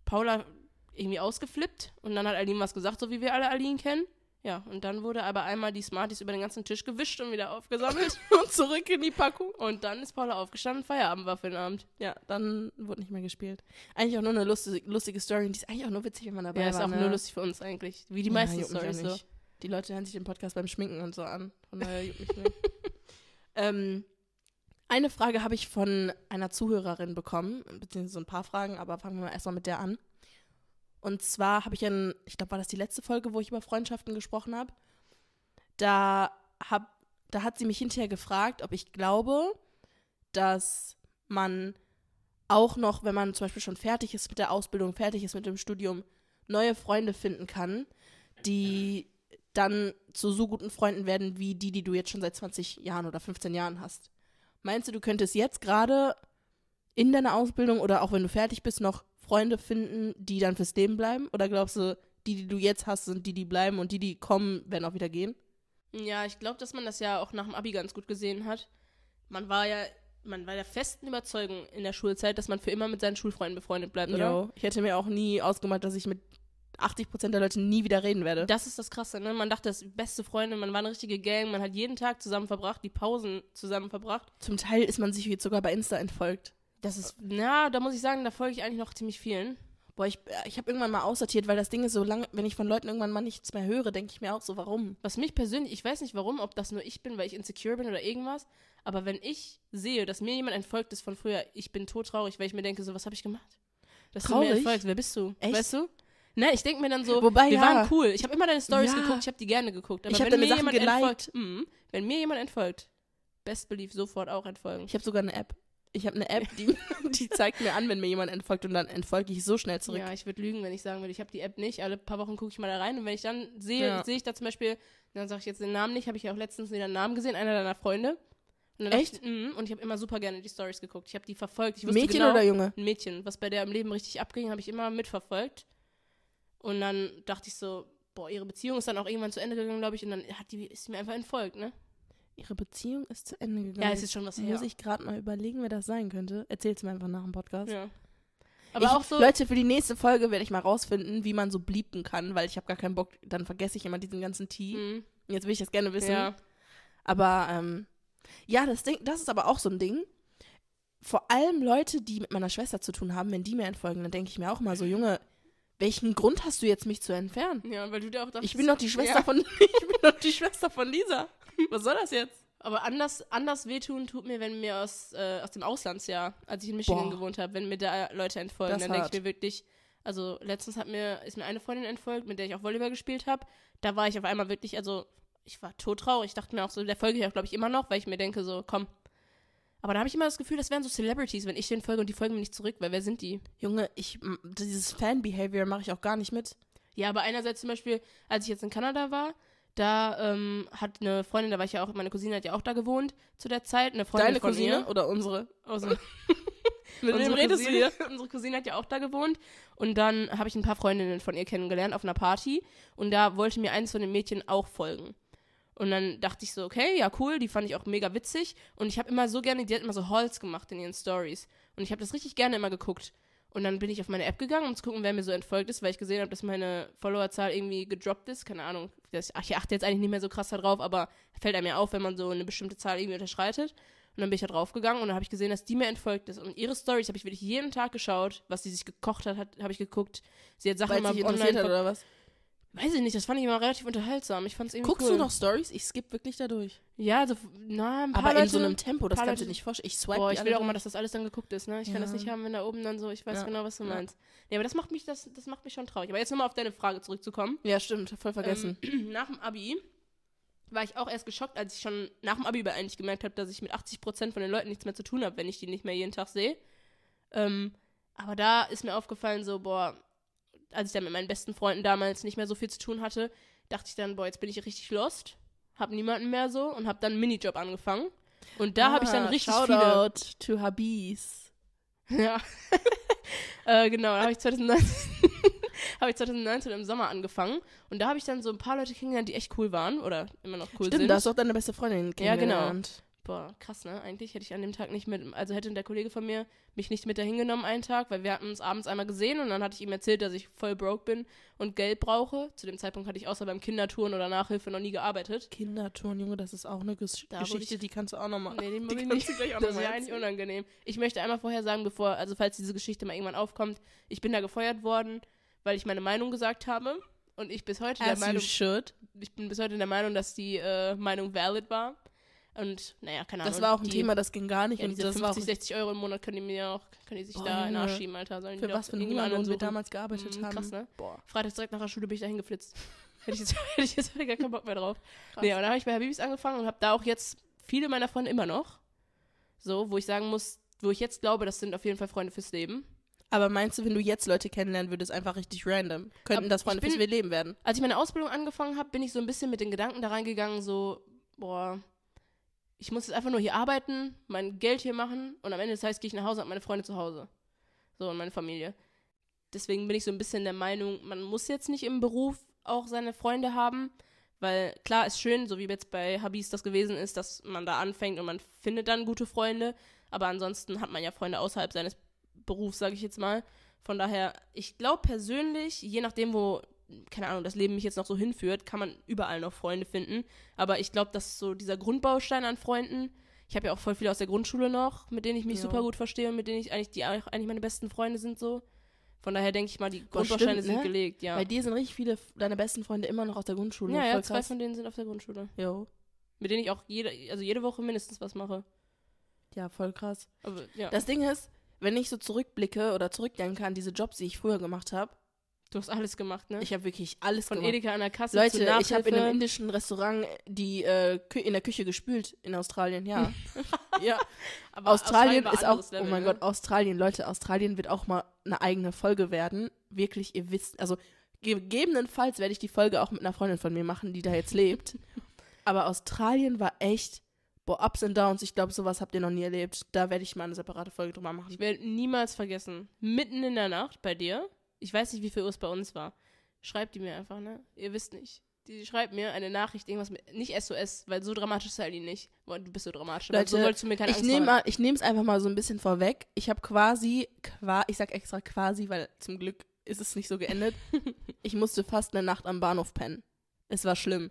Paula irgendwie ausgeflippt und dann hat Aldin was gesagt, so wie wir alle Aldin kennen. Ja, und dann wurde aber einmal die Smarties über den ganzen Tisch gewischt und wieder aufgesammelt. Und zurück in die Packung. und dann ist Paula aufgestanden, Feierabend war für den Abend. Ja, dann wurde nicht mehr gespielt. Eigentlich auch nur eine lustige, lustige Story. Und die ist eigentlich auch nur witzig, wenn man dabei Ja, ist war. auch ne? nur lustig für uns eigentlich. Wie die Ja, meisten Storys so. Die Leute hören sich den Podcast beim Schminken und so an. Von daher juckt mich nicht. ähm, eine Frage habe ich von einer Zuhörerin bekommen, beziehungsweise so ein paar Fragen, aber fangen wir mal erstmal mit der an. Und zwar habe ich in, ich glaube, war das die letzte Folge, wo ich über Freundschaften gesprochen habe. Da, hab, da hat sie mich hinterher gefragt, ob ich glaube, dass man auch noch, wenn man zum Beispiel schon fertig ist mit der Ausbildung, fertig ist mit dem Studium, neue Freunde finden kann, die dann zu so guten Freunden werden wie die, die du jetzt schon seit 20 Jahren oder 15 Jahren hast. Meinst du, du könntest jetzt gerade in deiner Ausbildung oder auch wenn du fertig bist, noch Freunde finden, die dann fürs Leben bleiben? Oder glaubst du, die, die du jetzt hast, sind die, die bleiben und die, die kommen, werden auch wieder gehen? Ja, ich glaube, dass man das ja auch nach dem Abi ganz gut gesehen hat. Man war ja, man war der festen Überzeugung in der Schulzeit, dass man für immer mit seinen Schulfreunden befreundet bleibt, oder? Jo. Ich hätte mir auch nie ausgemalt, dass ich mit 80% der Leute nie wieder reden werde. Das ist das Krasse, ne? Man dachte, das beste Freunde, man war eine richtige Gang, man hat jeden Tag zusammen verbracht, die Pausen zusammen verbracht. Zum Teil ist man sich jetzt sogar bei Insta entfolgt. Das ist, na, da muss ich sagen, da folge ich eigentlich noch ziemlich vielen. Boah, ich, ich habe irgendwann mal aussortiert, weil das Ding ist so lange, wenn ich von Leuten irgendwann mal nichts mehr höre, denke ich mir auch so, warum? Was mich persönlich, ich weiß nicht warum, ob das nur ich bin, weil ich insecure bin oder irgendwas, aber wenn ich sehe, dass mir jemand entfolgt ist von früher, ich bin todtraurig, weil ich mir denke, so, was habe ich gemacht? Dass du Traurig? mir entfolgst, wer bist du? Echt? Weißt du? Ne, ich denke mir dann so, Wobei, wir ja. waren cool. Ich habe immer deine Stories Ja. geguckt, ich habe die gerne geguckt. Aber Ich wenn mir Sachen jemand geliked. entfolgt, mhm, wenn mir jemand entfolgt, best believe sofort auch entfolgen. Ich habe sogar eine App. Ich habe eine App, die, die zeigt mir an, wenn mir jemand entfolgt und dann entfolge ich so schnell zurück. Ja, ich würde lügen, wenn ich sagen würde, ich habe die App nicht. Alle paar Wochen gucke ich mal da rein und wenn ich dann sehe, Ja. sehe ich da zum Beispiel, dann sage ich jetzt den Namen nicht, habe ich ja auch letztens wieder einen Namen gesehen, einer deiner Freunde. Echt? Ich, mhm, und ich habe immer super gerne die Stories geguckt. Ich habe die verfolgt. Mädchen genau, oder Junge? Ein Mädchen. Was bei der im Leben richtig abging, habe ich immer mitverfolgt. Und dann dachte ich so, boah, ihre Beziehung ist dann auch irgendwann zu Ende gegangen, glaube ich, und dann hat die, ist sie mir einfach entfolgt, ne? Ihre Beziehung ist zu Ende gegangen. Ja, es ist schon was her. Muss ich gerade mal überlegen, wer das sein könnte. Erzähl's mir einfach nach dem Podcast. Ja. Aber ich, auch so, Leute, für die nächste Folge werde ich mal rausfinden, wie man so blieben kann, weil ich habe gar keinen Bock, dann vergesse ich immer diesen ganzen Tee. Mhm. Jetzt will ich das gerne wissen. ja. Aber ähm, ja, das Ding, das ist aber auch so ein Ding. Vor allem Leute, die mit meiner Schwester zu tun haben, wenn die mir entfolgen, dann denke ich mir auch mal so, Junge, welchen Grund hast du jetzt, mich zu entfernen? ja, weil du dir auch dachtest, Ich bin doch die Schwester Ja. von, ich bin doch die Schwester von Lisa. Was soll das jetzt? Aber anders, anders wehtun tut mir, wenn mir aus, äh, aus dem Auslandsjahr, als ich in Michigan Boah. gewohnt habe, wenn mir da Leute entfolgen, Das dann denke ich mir wirklich, also letztens hat mir, ist mir eine Freundin entfolgt, mit der ich auch Volleyball gespielt habe. Da war ich auf einmal wirklich, also ich war todtraurig. Ich dachte mir auch so, der folge ich auch, glaube ich, immer noch, weil ich mir denke, so, komm. Aber da habe ich immer das Gefühl, das wären so Celebrities, wenn ich denen folge und die folgen mir nicht zurück, weil wer sind die? Junge, ich, dieses Fan-Behavior mache ich auch gar nicht mit. Ja, aber einerseits zum Beispiel, als ich jetzt in Kanada war, da ähm, hat eine Freundin, da war ich ja auch, meine Cousine hat ja auch da gewohnt zu der Zeit, eine Freundin Deine von Cousine ihr. oder unsere? Also, Mit wem unsere redest du Cousine, hier? Unsere Cousine hat ja auch da gewohnt. Und dann habe ich ein paar Freundinnen von ihr kennengelernt auf einer Party. Und da wollte mir eins von den Mädchen auch folgen. Und dann dachte ich so, okay, ja, cool, die fand ich auch mega witzig. Und ich habe immer so gerne, die hat immer so Hauls gemacht in ihren Stories. Und ich habe das richtig gerne immer geguckt. Und dann bin ich auf meine App gegangen, um zu gucken, wer mir so entfolgt ist, weil ich gesehen habe, dass meine Followerzahl irgendwie gedroppt ist. Keine Ahnung. Das, ach, ich achte jetzt eigentlich nicht mehr so krass darauf, aber fällt einem ja auf, wenn man so eine bestimmte Zahl irgendwie unterschreitet. Und dann bin ich da drauf gegangen und dann habe ich gesehen, dass die mir entfolgt ist. Und ihre Stories habe ich wirklich jeden Tag geschaut. Was sie sich gekocht hat, hat habe ich geguckt. Sie hat Sachen Weil immer interessiert hat oder was? Weiß ich nicht, das fand ich immer relativ unterhaltsam. Ich fand es irgendwie Guckst cool. du noch Stories? Ich skippe wirklich da durch. Ja, so, na, ein paar Aber Leute, in so einem Tempo, das kannst du nicht vorstellen. Ich swipe Boah, ich will auch immer, dass das alles dann geguckt ist, ne? Ich kann das Ja. nicht haben, wenn da oben dann so, ich weiß Ja. genau, was du Ja. meinst. Nee, aber das macht mich, das, das macht mich schon traurig. Aber jetzt nochmal auf deine Frage zurückzukommen. Ja, stimmt, voll vergessen. Ähm, nach dem Abi war ich auch erst geschockt, als ich schon nach dem Abi eigentlich gemerkt habe, dass ich mit 80% von den Leuten nichts mehr zu tun habe, wenn ich die nicht mehr jeden Tag sehe. Ähm, aber da ist mir aufgefallen, so, boah, als ich dann mit meinen besten Freunden damals nicht mehr so viel zu tun hatte, dachte ich dann, boah, jetzt bin ich richtig lost, hab niemanden mehr so und hab dann einen Minijob angefangen. Und da habe ich dann Ah, richtig viele. Shoutout to Habis. Ja. äh, genau, da habe ich 2019 habe ich 2019 im Sommer angefangen und da habe ich dann so ein paar Leute kennengelernt, die echt cool waren oder immer noch cool Stimmt, sind. da hast du auch deine beste Freundin Ja, genau. Boah, krass, ne? Eigentlich hätte ich an dem Tag nicht mit, also hätte der Kollege von mir mich nicht mit dahin genommen einen Tag, weil wir hatten uns abends einmal gesehen und dann hatte ich ihm erzählt, dass ich voll broke bin und Geld brauche. Zu dem Zeitpunkt hatte ich außer beim Kindertouren oder Nachhilfe noch nie gearbeitet. Kindertouren, Junge, das ist auch eine Ges Da Geschichte, ich- die kannst du auch noch mal. Nee, den die muss ich nicht. gleich auch Das ist ja eigentlich unangenehm. Ich möchte einmal vorher sagen, bevor, also falls diese Geschichte mal irgendwann aufkommt, ich bin da gefeuert worden, weil ich meine Meinung gesagt habe. Und ich bis heute der As you Meinung, should. ich bin bis heute der Meinung, dass die äh, Meinung valid war. Und naja, keine Ahnung. Das war auch ein die, Thema, das ging gar nicht. Ja, und diese das war auch 50, 60 Euro im Monat können die mir auch, können die sich Boah, da in den Arsch schieben, Alter. Sollen für was für einen Hungerlohn wir damals gearbeitet Mhm, haben. krass, ne? Boah. Freitags direkt nach der Schule bin ich da hingeflitzt. hätte ich jetzt, hätte ich jetzt gar keinen Bock mehr drauf. Krass. Nee, und dann habe ich bei Habibis angefangen und habe da auch jetzt viele meiner Freunde immer noch. So, wo ich sagen muss, wo ich jetzt glaube, das sind auf jeden Fall Freunde fürs Leben. Aber meinst du, wenn du jetzt Leute kennenlernen würdest, einfach richtig random, könnten Aber das Freunde ich fürs bin- Leben werden? Als ich meine Ausbildung angefangen habe, bin ich so ein bisschen mit den Gedanken da reingegangen, so, boah, ich muss jetzt einfach nur hier arbeiten, mein Geld hier machen und am Ende des Tages gehe ich nach Hause und meine Freunde zu Hause. So, und meine Familie. Deswegen bin ich so ein bisschen der Meinung, man muss jetzt nicht im Beruf auch seine Freunde haben, weil klar ist schön, so wie jetzt bei Habis das gewesen ist, dass man da anfängt und man findet dann gute Freunde, aber ansonsten hat man ja Freunde außerhalb seines Berufs, sage ich jetzt mal. Von daher, ich glaube persönlich, je nachdem, wo, keine Ahnung, das Leben mich jetzt noch so hinführt, kann man überall noch Freunde finden. Aber ich glaube, dass so dieser Grundbaustein an Freunden, ich habe ja auch voll viele aus der Grundschule noch, mit denen ich mich Ja. super gut verstehe und mit denen ich eigentlich, die auch eigentlich meine besten Freunde sind so. Von daher denke ich mal, die Boah, Grundbausteine stimmt, sind ne? gelegt, ja. Bei dir sind richtig viele deiner besten Freunde immer noch aus der Grundschule. ja, ja, zwei krass. von denen sind auf der Grundschule. Jo. Mit denen ich auch jede, also jede Woche mindestens was mache. Ja, voll krass. Aber ja, Das Ding ist, wenn ich so zurückblicke oder zurückdenke an diese Jobs, die ich früher gemacht habe, du hast alles gemacht, ne? ich habe wirklich alles Von gemacht. Edeka an der Kasse Leute, ich habe in einem indischen Restaurant die äh, in der Küche gespült in Australien, ja. ja. Aber Australien ist auch, Level, oh mein ne? Gott, Australien, Leute, Australien wird auch mal eine eigene Folge werden. Wirklich, ihr wisst, also gegebenenfalls werde ich die Folge auch mit einer Freundin von mir machen, die da jetzt lebt. Aber Australien war echt, boah, Ups and Downs. Ich glaube, sowas habt ihr noch nie erlebt. Da werde ich mal eine separate Folge drüber machen. Ich werde niemals vergessen, mitten in der Nacht bei dir, ich weiß nicht, wie viel Uhr es bei uns war, schreibt die mir einfach, ne? Ihr wisst nicht. Die schreibt mir eine Nachricht, irgendwas mit, nicht SOS, weil so dramatisch ist Sally nicht. Boah, Du bist so dramatisch, Leute, so wolltest du mir keine Ich nehme ich nehme es einfach mal so ein bisschen vorweg. Ich habe quasi, qua, ich sag extra quasi, weil zum Glück ist es nicht so geendet. ich musste fast eine Nacht am Bahnhof pennen. Es war schlimm.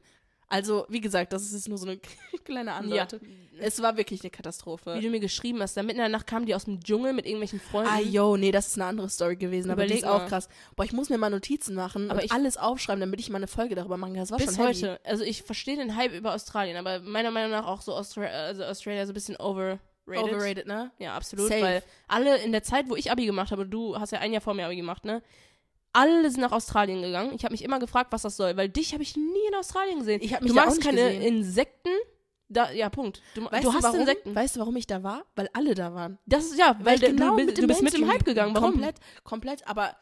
Also, wie gesagt, das ist jetzt nur so eine kleine Ja. Andeutung. Es war wirklich eine Wie Katastrophe. du mir geschrieben hast, da mitten in der Nacht kamen die aus dem Dschungel mit irgendwelchen Freunden. Ah, yo, nee, das ist eine andere Story gewesen, aber die Überleg ist auch mal. krass. Boah, ich muss mir mal Notizen machen Aber und ich- alles aufschreiben, damit ich mal eine Folge darüber machen kann. Das war Bis schon heavy. heute. Also ich verstehe den Hype über Australien, aber meiner Meinung nach auch so Austra also Australia so ein bisschen overrated. Overrated, ne? Ja, absolut. Safe. Weil alle in der Zeit, wo ich Abi gemacht habe, du hast ja ein Jahr vor mir Abi gemacht, ne? Alle sind nach Australien gegangen. Ich habe mich immer gefragt, was das soll, weil dich habe ich nie in Australien gesehen. Ich habe mich du magst nicht keine gesehen. Insekten. Da, ja, Punkt. Du, Weißt du hast warum? Insekten. Weißt du, warum ich da war? Weil alle da waren. Das ist ja, weil, du, genau du, mit du dem bist mit dem Hype gegangen. Warum? Komplett, komplett. Aber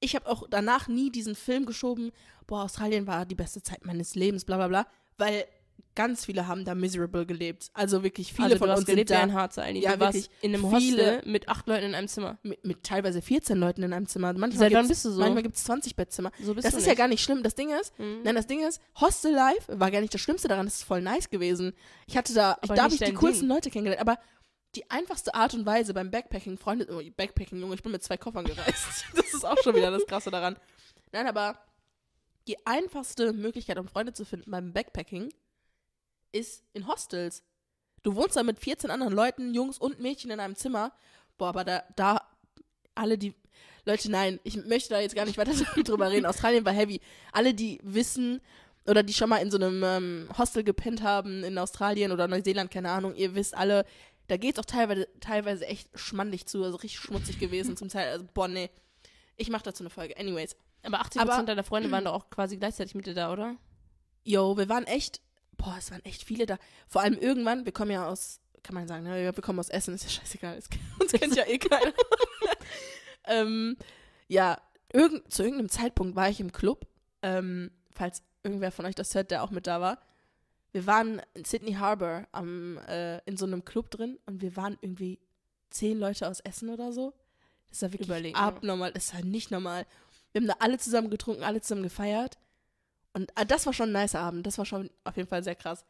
ich habe auch danach nie diesen Film geschoben, boah, Australien war die beste Zeit meines Lebens, bla bla bla. Weil ganz viele haben da miserable gelebt. Also wirklich viele also, von uns gelebt sind da ein Harzer eigentlich. Ja, du wirklich. in einem Hostel mit acht Leuten in einem Zimmer. mit, mit teilweise 14 Leuten in einem Zimmer. Manchmal Seit gibt's- bist du so? Manchmal gibt es 20 Bettzimmer. So bist Das ist nicht. ja gar nicht schlimm. Das Ding ist, Mhm. nein, das Ding ist, Hostel Life war gar nicht das Schlimmste daran. Das ist voll nice gewesen. Ich hatte da, ich, da habe ich die coolsten Ding. Leute kennengelernt. Aber die einfachste Art und Weise beim Backpacking, Freunde, oh, Backpacking, Junge, ich bin mit zwei Koffern gereist. das ist auch schon wieder das Krasse daran. Nein, aber die einfachste Möglichkeit, um Freunde zu finden beim Backpacking, ist in Hostels. Du wohnst da mit 14 anderen Leuten, Jungs und Mädchen in einem Zimmer. Boah, aber da, da, alle die, Leute, nein, ich möchte da jetzt gar nicht weiter drüber reden. Australien war heavy. Alle, die wissen oder die schon mal in so einem ähm, Hostel gepennt haben in Australien oder Neuseeland, keine Ahnung, ihr wisst alle, da geht's auch teilweise, teilweise echt schmandig zu, also richtig schmutzig gewesen zum Teil. Also, boah, nee. Ich mach dazu eine Folge. Anyways. Aber 80% Aber- deiner Freunde waren doch auch quasi gleichzeitig mit dir da, oder? Yo, wir waren echt, boah, es waren echt viele da. Vor allem irgendwann, wir kommen ja aus, kann man sagen, ne, wir kommen aus Essen, ist ja scheißegal, es, uns kennt ja eh keiner. ähm, ja, irgend, zu irgendeinem Zeitpunkt war ich im Club, ähm, falls irgendwer von euch das hört, der auch mit da war. Wir waren in Sydney Harbor am, äh, in so einem Club drin und wir waren irgendwie zehn Leute aus Essen oder so. Das war wirklich Überleg mal. abnormal, das war nicht normal. Wir haben da alle zusammen getrunken, alle zusammen gefeiert. Und ah, das war schon ein nicer Abend. Das war schon auf jeden Fall sehr krass.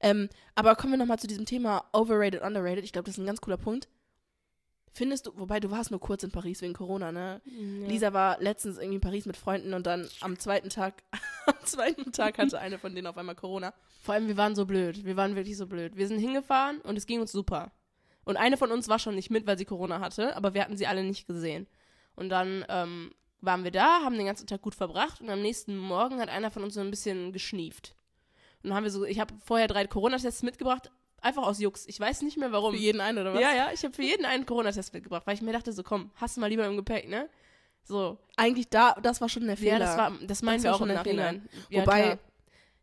Ähm, aber kommen wir nochmal zu diesem Thema overrated, underrated. Ich glaube, das ist ein ganz cooler Punkt. Findest du, wobei du warst nur kurz in Paris wegen Corona, ne? Ja. Lisa war letztens irgendwie in Paris mit Freunden und dann am zweiten Tag, am zweiten Tag hatte eine von denen auf einmal Corona. Vor allem, wir waren so blöd. Wir waren wirklich so blöd. Wir sind hingefahren und es ging uns super. Und eine von uns war schon nicht mit, weil sie Corona hatte, aber wir hatten sie alle nicht gesehen. Und dann ähm, waren wir da, haben den ganzen Tag gut verbracht und am nächsten Morgen hat einer von uns so ein bisschen geschnieft. Und dann haben wir so, ich habe vorher drei Corona-Tests mitgebracht, einfach aus Jux. Ich weiß nicht mehr warum. Für jeden einen, oder was? Ja, ja, ich habe für jeden einen Corona-Test mitgebracht, weil ich mir dachte, so komm, hast du mal lieber im Gepäck, ne? So. Eigentlich da, das war schon der Fehler. Ja, das war, das meinen Das wir auch schon im. Nachhinein. Ja, Wobei- klar.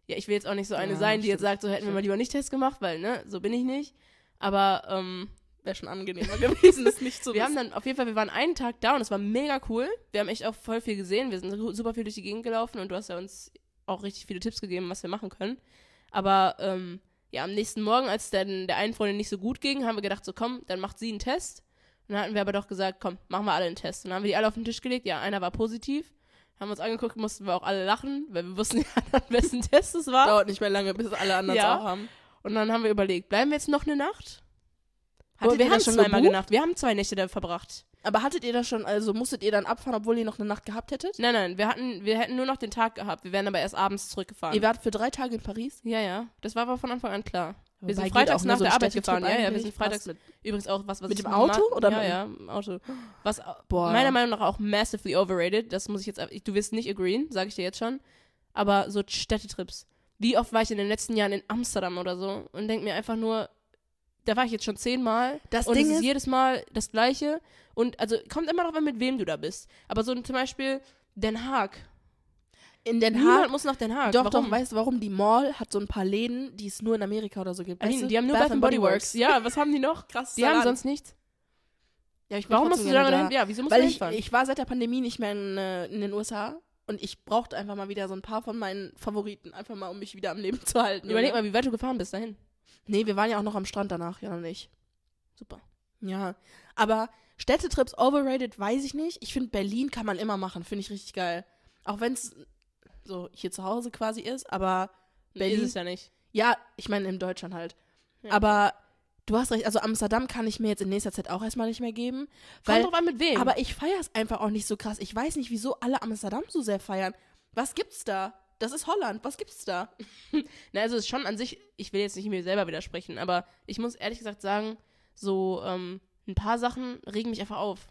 ja, ich will jetzt auch nicht so eine Ja, sein, die jetzt stimmt. sagt, so hätten wir mal lieber nicht Test gemacht, weil, ne, so bin ich nicht. Aber, ähm, Wäre schon angenehmer gewesen, das nicht zu wir haben wissen. dann, auf jeden Fall, wir waren einen Tag da und es war mega cool. Wir haben echt auch voll viel gesehen. Wir sind su- super viel durch die Gegend gelaufen und du hast ja uns auch richtig viele Tipps gegeben, was wir machen können. Aber, ähm, ja, am nächsten Morgen, als dann der einen Freundin nicht so gut ging, haben wir gedacht, so komm, dann macht sie einen Test. Und dann hatten wir aber doch gesagt, komm, machen wir alle einen Test. Und dann haben wir die alle auf den Tisch gelegt. Ja, einer war positiv. Haben uns angeguckt, mussten wir auch alle lachen, weil wir wussten ja, an wessen Test es war. Dauert nicht mehr lange, bis alle anderen Ja. auch haben. Und dann haben wir überlegt, bleiben wir jetzt noch eine Nacht? Hattet wir ihr haben das schon gebucht? genacht. Wir haben zwei Nächte da verbracht. Aber hattet ihr das schon, also musstet ihr dann abfahren, obwohl ihr noch eine Nacht gehabt hättet? Nein, nein, wir hatten, wir hätten nur noch den Tag gehabt. Wir wären aber erst abends zurückgefahren. Ihr wart für drei Tage in Paris? ja, ja. Das war aber von Anfang an klar. Wir sind Wobei, freitags nach so der Arbeit gefahren. Ja, ja, wir sind freitags. Mit, Übrigens auch was, was Mit dem Auto ma- oder ja, mit- ja, Auto. Was Boah. meiner Meinung nach auch massively overrated. Das muss ich jetzt, du wirst nicht agreeen, sage ich dir jetzt schon. Aber so Städtetrips. Wie oft war ich in den letzten Jahren in Amsterdam oder so und denk mir einfach nur, da war ich jetzt schon zehnmal Das und Ding es ist jedes Mal das Gleiche. Und also kommt immer darauf an, mit wem du da bist. Aber so zum Beispiel Den Haag. in Den Niemand Haag. muss nach Den Haag. Doch, Warum? doch, weißt du warum? Die Mall hat so ein paar Läden, die es nur in Amerika oder so gibt. I mean, Weißt die haben nur Bath, and Body Works. Ja, was haben die noch? Krass. Die haben sonst nichts. Ja, ich Warum musst du da? Ja, wieso musst Weil du ich, hinfahren? ich war seit der Pandemie nicht mehr in, äh, in den USA und ich brauchte einfach mal wieder so ein paar von meinen Favoriten, einfach mal, um mich wieder am Leben zu halten. Überleg Junge. mal, wie weit du gefahren bist dahin. Nee, wir waren ja auch noch am Strand danach, ja noch nicht. Super. Ja, aber Städtetrips overrated, weiß ich nicht. Ich finde, Berlin kann man immer machen, finde ich richtig geil. Auch wenn es so hier zu Hause quasi ist, aber Berlin- Ist es ja nicht. ja, ich meine in Deutschland halt. Ja. Aber du hast recht, also Amsterdam kann ich mir jetzt in nächster Zeit auch erstmal nicht mehr geben. Weil, Kommt drauf an, mit wem. aber ich feiere es einfach auch nicht so krass. Ich weiß nicht, wieso alle Amsterdam so sehr feiern. Was gibt's da? Das ist Holland. Was gibt's da? Na, also es ist schon an sich, ich will jetzt nicht mir selber widersprechen, aber ich muss ehrlich gesagt sagen, so ähm, ein paar Sachen regen mich einfach auf.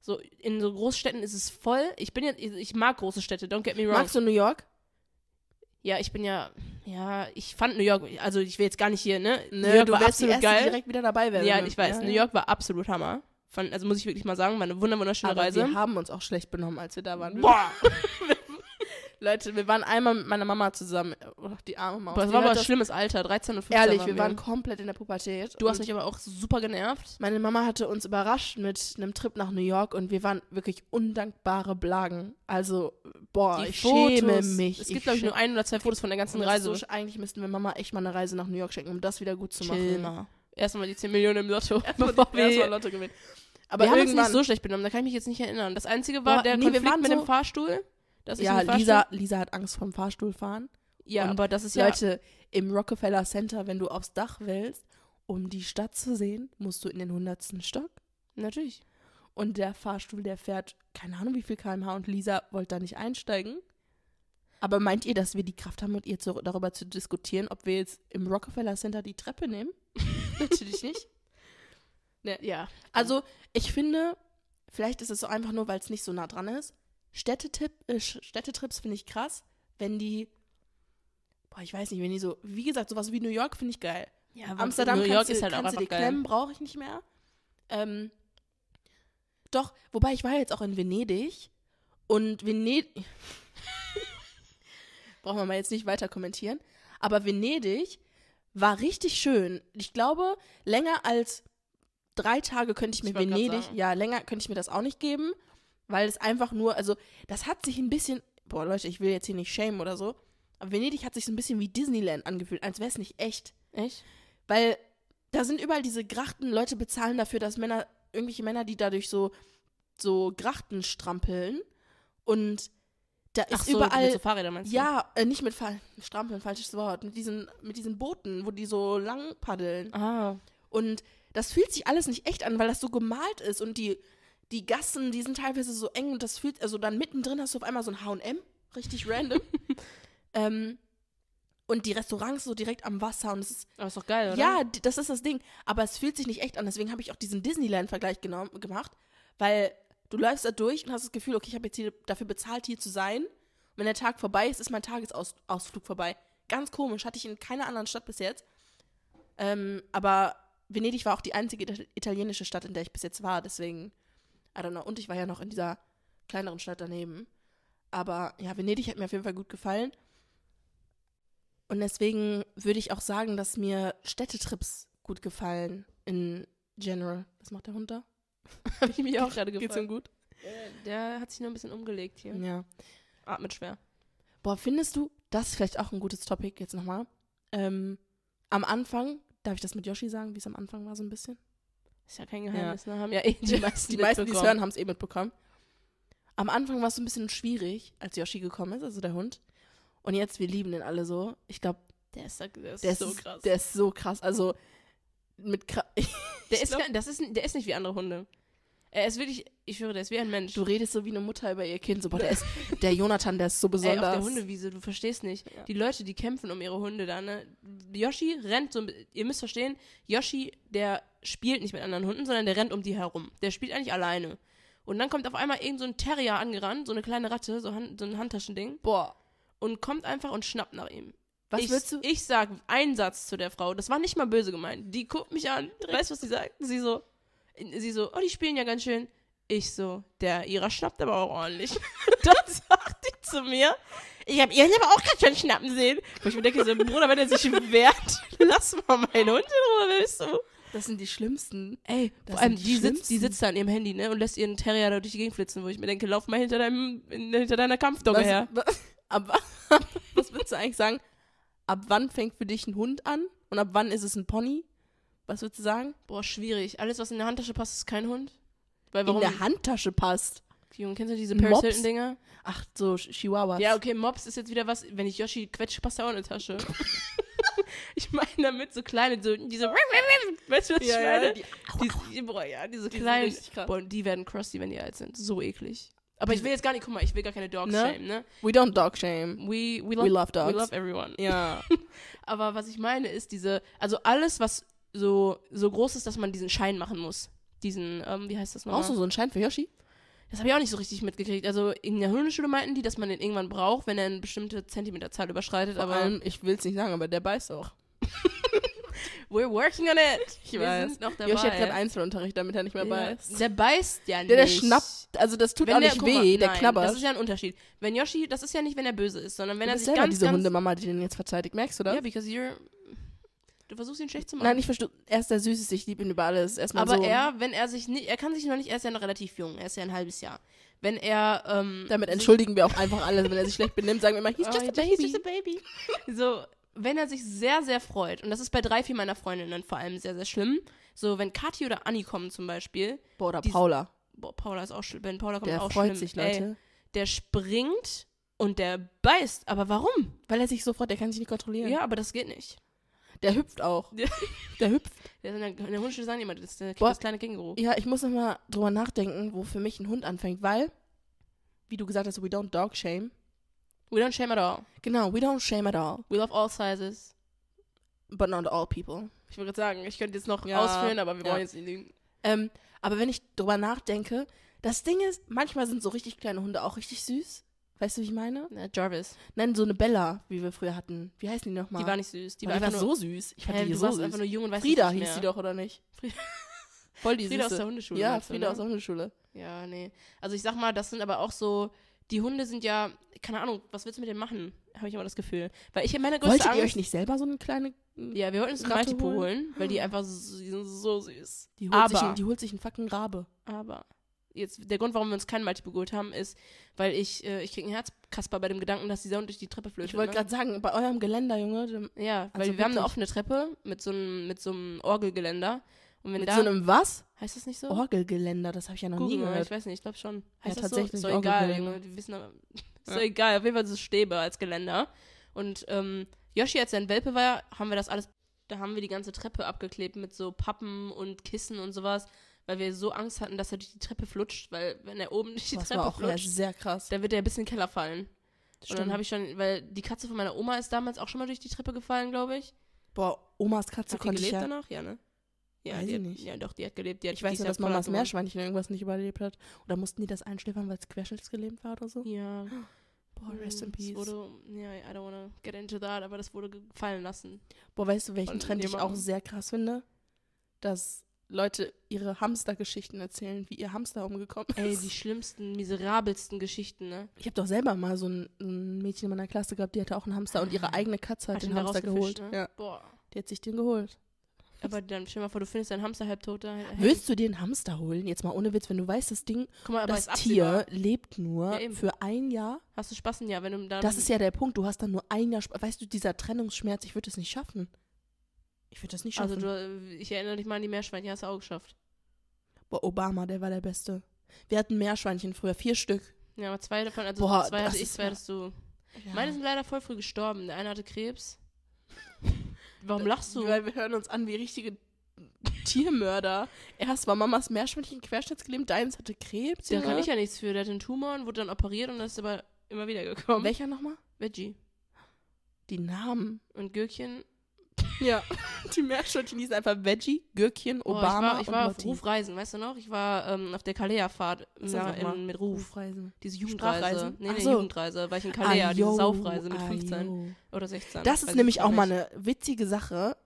So in so Großstädten ist es voll. Ich bin jetzt, ich, mag große Städte, don't get me wrong. Magst du New York? ja, ich bin ja, ja, ich fand New York, also ich will jetzt gar nicht hier, ne? New Ne, York du war absolut erste, geil. direkt wieder dabei wäre. Ja, ich weiß. Ja, New. York war absolut Hammer. Fand, also muss ich wirklich mal sagen, war eine wunder wunderschöne Aber Reise. wir haben uns auch schlecht benommen, als wir da waren. Boah! Leute, wir waren einmal mit meiner Mama zusammen. Oh, die arme Maus. Das war aber ein schlimmes Alter, 13 und 15 Ehrlich, waren wir waren komplett in der Pubertät. Du hast mich aber auch super genervt. Meine Mama hatte uns überrascht mit einem Trip nach New York und wir waren wirklich undankbare Blagen. Also, boah, Die ich Fotos. schäme mich. Es gibt, glaube ich, nur ein oder zwei Fotos von der ganzen Reise. So, eigentlich müssten wir Mama echt mal eine Reise nach New York schenken, um das wieder gut zu Chill machen. mal. Erstmal die 10 Millionen im Lotto, Erstmal bevor die- erstmal wir... Lotto gewinnen. Aber wir haben uns nicht so schlecht benommen, da kann ich mich jetzt nicht erinnern. Das Einzige war Boah, der nee, wir Konflikt waren mit so- dem Fahrstuhl. Dass ich ja, Fahrstuhl- Lisa, Lisa hat Angst vom Fahrstuhl fahren. Ja, und aber das ist ja... Leute, im Rockefeller Center, wenn du aufs Dach willst, um die Stadt zu sehen, musst du in den hundertsten Stock. Natürlich. Und der Fahrstuhl, der fährt, keine Ahnung wie viel kmh und Lisa wollte da nicht einsteigen. Aber meint ihr, dass wir die Kraft haben, mit ihr zu, darüber zu diskutieren, ob wir jetzt im Rockefeller Center die Treppe nehmen? Natürlich nicht. Ne. Ja. Also, ich finde, vielleicht ist es so einfach nur, weil es nicht so nah dran ist. Städtetipp, äh, Städtetrips finde ich krass, wenn die, boah, ich weiß nicht, wenn die so, wie gesagt, sowas wie New York finde ich geil. ja Amsterdam New York du, ist halt auch einfach dir geil. klemmen, brauche ich nicht mehr. Ähm, doch, wobei ich war jetzt auch in Venedig und Venedig, brauchen wir mal jetzt nicht weiter kommentieren, aber Venedig war richtig schön. Ich glaube, länger als drei Tage könnte ich mir Ich Venedig, ja, länger könnte ich mir das auch nicht geben, weil es einfach nur, also das hat sich ein bisschen, boah Leute, ich will jetzt hier nicht shame oder so, aber Venedig hat sich so ein bisschen wie Disneyland angefühlt, als wäre es nicht echt. Echt? Weil da sind überall diese Grachten, Leute bezahlen dafür, dass Männer, irgendwelche Männer, die dadurch so, so Grachten strampeln. Und Da Ach ist so, überall. mit so Fahrrädern meinst du? ja, äh, nicht mit Fall, Strampeln, falsches Wort. Mit diesen, mit diesen Booten, wo die so lang paddeln. Ah. Und das fühlt sich alles nicht echt an, weil das so gemalt ist und die, die Gassen, die sind teilweise so eng und das fühlt, also dann mittendrin hast du auf einmal so ein HM, richtig random. ähm, und die Restaurants so direkt am Wasser und es ist, Aber ist doch geil, oder? ja, das ist das Ding. Aber es fühlt sich nicht echt an, deswegen habe ich auch diesen Disneyland-Vergleich gemacht, weil du läufst da durch und hast das Gefühl, okay, ich habe jetzt hier dafür bezahlt, hier zu sein. Und wenn der Tag vorbei ist, ist mein Tagesausflug vorbei. Ganz komisch, hatte ich in keiner anderen Stadt bis jetzt. Ähm, aber Venedig war auch die einzige ita- italienische Stadt, in der ich bis jetzt war, deswegen, I don't know. Und ich war ja noch in dieser kleineren Stadt daneben. Aber ja, Venedig hat mir auf jeden Fall gut gefallen. Und deswegen würde ich auch sagen, dass mir Städtetrips gut gefallen in general. Was macht der Hund da? Habe ich mich auch gerade Geht's ihm gefragt. gut? Der hat sich nur ein bisschen umgelegt hier. Ja. Atmet schwer. Boah, findest du, das ist vielleicht auch ein gutes Topic jetzt nochmal. Ähm, am Anfang, darf ich das mit Yoshi sagen, wie es am Anfang war so ein bisschen? Ist ja kein Geheimnis, ne? Haben ja eh die meisten die meisten, die es hören, haben es eh mitbekommen. Am Anfang war es so ein bisschen schwierig, als Yoshi gekommen ist, also der Hund. Und jetzt, wir lieben den alle so. Ich glaube, Der ist, der ist der, so ist krass. der ist so krass. Also, mit Kra Der ist, glaub- gar- das ist, der ist nicht wie andere Hunde. Er ist wirklich, ich schwöre, der ist wie ein Mensch. Du redest so wie eine Mutter über ihr Kind. So, boah, der, ist, der Jonathan, der ist so Ey, besonders. auf der Hundewiese, du verstehst nicht. Ja. Die Leute, die kämpfen um ihre Hunde da, ne? Yoshi rennt so, ihr müsst verstehen, Yoshi, der spielt nicht mit anderen Hunden, sondern der rennt um die herum. Der spielt eigentlich alleine. Und dann kommt auf einmal irgend so ein Terrier angerannt, so eine kleine Ratte, so, Hand, so ein Handtaschending, Boah, und kommt einfach und schnappt nach ihm. was ich, willst du? Ich sag einen Satz zu der Frau, das war nicht mal böse gemeint. Die guckt mich an, weißt du, was sie sagt? Sie so, sie so, oh, die spielen ja ganz schön. Ich so, der ihrer schnappt aber auch ordentlich. Dann sagt die zu mir, ich habe ihren aber auch ganz schön schnappen sehen. Wo ich mir denke, so, Bruder, wenn er sich wehrt, lass mal meinen Hund in Ruhe, bist du? Das sind die schlimmsten. Ey, Das vor allem, die die, sitzt, die sitzt da an ihrem Handy, ne, und lässt ihren Terrier da durch die Gegend flitzen, wo ich mir denke, lauf mal hinter deinem, hinter deiner Kampfdogge Was, her. wa- ab, wa- was würdest du eigentlich sagen? Ab wann fängt für dich ein Hund an? Und ab wann ist es ein Pony? Was würdest du sagen? Boah, schwierig. Alles, was in der Handtasche passt, ist kein Hund. Weil warum? In der Handtasche passt. Junge, kennst du diese Mops? Paris Hilton-Dinger? Ach, so Ch- Chihuahuas. Ja, okay, Mops ist jetzt wieder was, wenn ich Yoshi quetsche, passt da auch in eine Tasche. ich meine damit so kleine, so, diese, weißt du, was ich Ja, ja, meine? die- Die, boah, ja, diese Die kleinen, boah, die werden crusty, wenn die alt sind. So eklig. Aber ich will jetzt gar nicht, guck mal, ich will gar keine Dogs Ne? shame, ne? We don't dog shame. We, we, We love, love dogs. we love everyone. Ja. Aber was ich meine ist diese, also alles, was so, so groß ist, dass man diesen Schein machen muss. Diesen, ähm, wie heißt das nochmal? Brauchst du so einen Schein für Yoshi? Das habe ich auch nicht so richtig mitgekriegt. Also in der Hundeschule meinten die, dass man den irgendwann braucht, wenn er eine bestimmte Zentimeterzahl überschreitet. Vor aber allem, ich will es nicht sagen, aber der beißt auch. we're working on it. Ich Wir weiß. sind noch dabei. Yoshi hat gerade Einzelunterricht, damit er nicht mehr ja. beißt. Der beißt ja nicht. Der, der schnappt, also das tut Wenn auch der, nicht guck mal, weh, der nein, knabbert. Das ist ja ein Unterschied. Wenn Yoshi, das ist ja nicht, wenn er böse ist, sondern wenn du er bist sich selber ganz, diese ganz, Hundemama, die den jetzt verteidigt. Merkst du das? Ja, because you're, du versuchst ihn schlecht zu machen. Nein, ich verstehe. Er ist der Süßeste, ich liebe ihn über alles. Erstmal aber so, er, wenn er sich nicht, er kann sich noch nicht, er ist ja noch relativ jung, er ist ja ein halbes Jahr. Wenn er, ähm, Damit sich- entschuldigen wir auch einfach alles. Wenn er sich schlecht benimmt, sagen wir immer, he's Oh, just a he's baby. just a baby. So, wenn er sich sehr, sehr freut, und das ist bei drei, vier meiner Freundinnen vor allem sehr, sehr schlimm. So, wenn Kathi oder Anni kommen zum Beispiel, Boah, oder Die- Paula. boah, Paula ist auch schlimm, wenn Paula kommt Der auch freut schlimm. sich, Ey, Leute. der springt und der beißt. Aber warum? Weil er sich so freut, der kann sich nicht kontrollieren. Ja, aber das geht nicht. Der hüpft auch. Der hüpft. Der ist in der, in der Hundeschule sagen immer, das ist der, Boah. das kleine Känguru. Ja, ich muss noch mal drüber nachdenken, wo für mich ein Hund anfängt, weil, wie du gesagt hast, we don't dog shame. We don't shame at all. Genau, we don't shame at all, We love all sizes. but not all people. Ich würde sagen, ich könnte jetzt noch Ja, ausführen, aber wir ja. wollen jetzt nicht lügen. Ähm, aber wenn ich drüber nachdenke, das Ding ist, manchmal sind so richtig kleine Hunde auch richtig süß. Weißt du, wie ich meine? Na, Jarvis. Nein, so eine Bella, wie wir früher hatten. Wie heißen die nochmal? Die war nicht süß. Die die war, war, einfach nur, so süß. Ich fand Hä, die du so warst süß. einfach nur jung und weißt Frieda nicht hieß mehr. sie doch, oder nicht? Frieda- Voll die Frieda aus Süße. der Hundeschule. Ja, meinst du, Frieda ne? aus der Hundeschule. Ja, nee. Also ich sag mal, das sind aber auch so, die Hunde sind ja, keine Ahnung, was willst du mit denen machen? Habe ich immer das Gefühl. Weil ich meine größte Wolltet Angst, ihr euch nicht selber so eine kleine... Ja, wir wollten uns Maltipo holen? weil die einfach so, die sind so süß. Die holt, Aber- sich, die holt sich einen fucking Rabe. Aber jetzt der Grund, warum wir uns keinen Maltipo geholt haben, ist, weil ich äh, ich krieg einen Herzkasper bei dem Gedanken, dass dieser Hund durch die Treppe flötet. Ich wollte ne? gerade sagen, bei eurem Geländer, Junge, dem- Ja, weil Also wir haben eine offene Treppe mit so einem mit so einem Orgelgeländer und wenn mit da so einem was? heißt das nicht so? Orgelgeländer, das habe ich ja noch Google nie gehört. ich weiß nicht, ich glaube schon. Ja, Heißt das tatsächlich, so? Ist doch egal. Junge, die wissen aber, Ist Ja. doch egal, auf jeden Fall so Stäbe als Geländer. Und ähm, Yoshi, als er ein Welpe war, haben wir das alles, da haben wir die ganze Treppe abgeklebt mit so Pappen und Kissen und sowas, weil wir so Angst hatten, dass er durch die Treppe flutscht, weil wenn er oben durch die Das Treppe war auch flutscht, sehr krass. dann wird er bis in den Keller fallen. Und dann Stimmt. habe ich schon, weil die Katze von meiner Oma ist damals auch schon mal durch die Treppe gefallen, glaube ich. Boah, Omas Katze Hat konnte ich gelebt ja. danach? Ja, ne? Ja, Weiß die ich hat, nicht. ja, doch, die hat gelebt. Die hat, Ich weiß ja dass Mamas. Meerschweinchen irgendwas nicht überlebt hat. Oder mussten die das einschläfern, weil es querschnittsgelähmt war oder so? Ja. Boah, rest in Das peace. Wurde, ja, I don't wanna get into that, aber das wurde gefallen lassen. Boah, weißt du, welchen Trend ich auch sehr krass finde? Dass Leute ihre Hamstergeschichten erzählen, wie ihr Hamster umgekommen ist. Ey, die schlimmsten, miserabelsten Geschichten, ne? ich habe doch selber mal so ein, ein Mädchen in meiner Klasse gehabt, die hatte auch einen Hamster und ihre eigene Katze hat, Hat den Hamster geholt. ne? Ja, Boah. die hat sich den geholt. Aber dann stell dir mal vor, du findest deinen Hamster halbtot da. Willst du den Hamster holen? Jetzt mal ohne Witz, wenn du weißt, das Ding, mal, aber das. Tier lebt nur Ja, für ein Jahr. Hast du Spaß ein Jahr, wenn du da. Das ist ja der Punkt. Du hast dann nur ein Jahr. Sp- Weißt du, dieser Trennungsschmerz, ich würde es nicht schaffen. Ich würde das nicht schaffen. Also, du, ich erinnere dich mal an die Meerschweinchen, hast du auch geschafft. Boah, Obama, der war der Beste. Wir hatten Meerschweinchen früher, vier Stück. Ja, aber zwei davon, also Boah, zwei hatte ich, zwei ja- hattest du. Meine sind leider voll früh gestorben. Der eine hatte Krebs. Warum lachst du? Weil wir hören uns an wie richtige Tiermörder. Erst war Mamas Meerschweinchen querschnittsgelähmt, deins hatte Krebs. Da kann ich ja nichts für. Der hatte einen Tumor und wurde dann operiert und das ist aber immer wieder gekommen. Welcher nochmal? Veggie. Die Namen. Und Gürkchen. Ja. Die Meerschweinchen hießen einfach Veggie, Gürkchen, Oh, Obama ich war, ich war auf Lotti. Rufreisen, weißt du noch? Ich war ähm, auf der Kalea-Fahrt mit Ruf. Rufreisen. Diese Jugendreise. Nee, nee, so. Jugendreise. War ich in Kalea, Ah, diese Saufreise mit ah, 15 yo. oder 16. Das ist ich nämlich auch mal eine witzige Sache.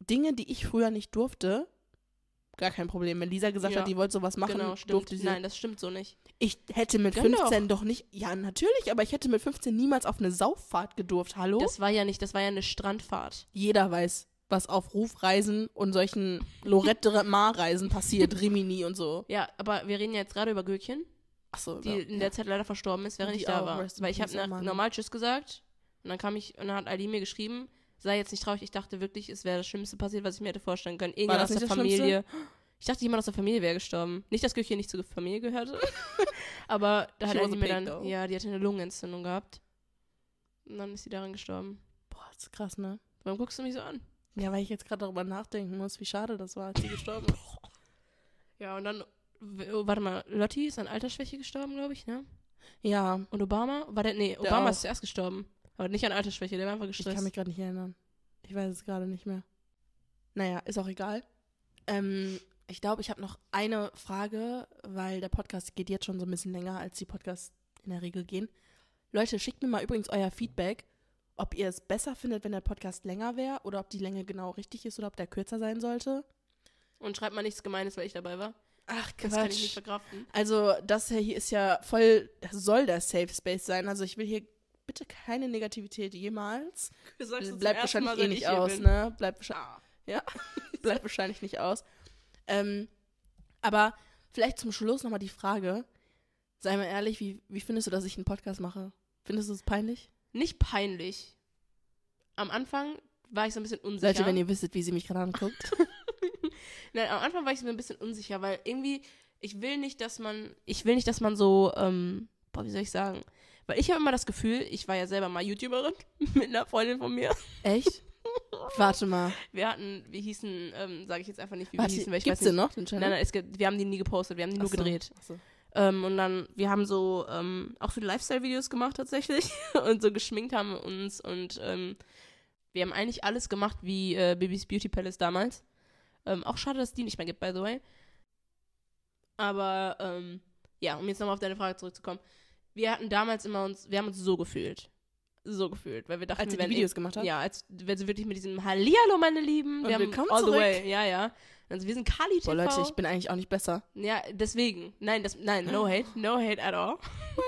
Dinge, die ich früher nicht durfte, gar kein Problem. Wenn Lisa gesagt Ja. hat, die wollte sowas machen, Genau, durfte sie. Nein, das stimmt so nicht. Ich hätte mit Gönn 15 doch. nicht. Ja, natürlich, aber ich hätte mit 15 niemals auf eine Sauffahrt gedurft. Hallo? Das war ja nicht, das war ja eine Strandfahrt. Jeder weiß, was auf Rufreisen und solchen Lorette de Mar-Reisen passiert, Rimini und so. Ja, aber wir reden ja jetzt gerade über Gürkchen, Achso, die in der Zeit leider verstorben ist, während Die ich da auch, war. Weil ich habe oh normal Tschüss gesagt und dann kam ich und dann hat Ali mir geschrieben, sei jetzt nicht traurig, ich dachte wirklich, es wäre das Schlimmste passiert, was ich mir hätte vorstellen können. Irgendjemand aus der das Schlimmste? Familie. Ich dachte, jemand aus der Familie wäre gestorben. Nicht, dass Gürkchen nicht zur Familie gehörte. aber da hat She was Ali a mir dann, though. ja, die hatte eine Lungenentzündung gehabt. Und dann ist sie daran gestorben. Boah, das ist krass, ne? Warum guckst du mich so an? Ja, weil ich jetzt gerade darüber nachdenken muss, wie schade das war, als sie gestorben ist. Ja, und dann, oh, warte mal, Lotti ist an Altersschwäche gestorben, glaube ich, ne? Ja, Und Obama? War der, nee, Der Obama auch. ist zuerst gestorben. Aber nicht an Altersschwäche, der war einfach ich gestresst. kann mich gerade nicht erinnern. Ich weiß es gerade nicht mehr. Naja, ist auch egal. Ähm, ich glaube, ich habe noch eine Frage, weil der Podcast geht jetzt schon so ein bisschen länger, als die Podcasts in der Regel gehen. Leute, schickt mir mal übrigens euer Feedback, ob ihr es besser findet, wenn der Podcast länger wäre oder ob die Länge genau richtig ist oder ob der kürzer sein sollte. Und schreibt mal nichts Gemeines, weil ich dabei war. Ach, Das kann ich nicht verkraften. Also, das hier ist ja voll, das soll der Safe Space sein. Also, ich will hier bitte keine Negativität jemals. Bleibt wahrscheinlich eh nicht aus, bin. ne? Bleibt wahrscheinlich, Ah. ja, bleibt wahrscheinlich nicht aus. Ähm, aber vielleicht zum Schluss nochmal die Frage. Sei mal ehrlich, wie, wie findest du, dass ich einen Podcast mache? Findest du es peinlich? Nicht peinlich. Am Anfang war ich so ein bisschen unsicher. Leute, wenn ihr wisst, wie sie mich gerade anguckt. Nein, am Anfang war ich so ein bisschen unsicher, weil irgendwie, ich will nicht, dass man, ich will nicht, dass man so, ähm, boah, wie soll ich sagen? Weil ich habe immer das Gefühl, ich war ja selber mal YouTuberin mit einer Freundin von mir. Echt? Warte mal. Wir hatten, wir hießen, ähm, sage ich jetzt einfach nicht, wie Warte, wir hießen, weil ich gibt's weiß nicht. noch, den Channel? Nein, nein, es gibt, wir haben die nie gepostet, wir haben die nur so, gedreht. ach so. Ähm, und dann, wir haben so ähm, auch so Lifestyle-Videos gemacht tatsächlich und so geschminkt haben wir uns und ähm, wir haben eigentlich alles gemacht wie äh, Baby's Beauty Palace damals. Ähm, auch schade, dass es die nicht mehr gibt, by the way. Aber ähm, ja, um jetzt nochmal auf deine Frage zurückzukommen. Wir hatten damals immer uns, wir haben uns so gefühlt. So gefühlt, weil wir dachten, Als wir die Videos gemacht habt? ja, als wenn sie wirklich mit diesem Hallihallo, meine Lieben. Und wir haben willkommen all the zurück. way. Ja, ja. Also wir sind Kali TV. Boah, Leute, ich bin eigentlich auch nicht besser. Ja, deswegen. Nein, das, nein, no hate. No hate at all.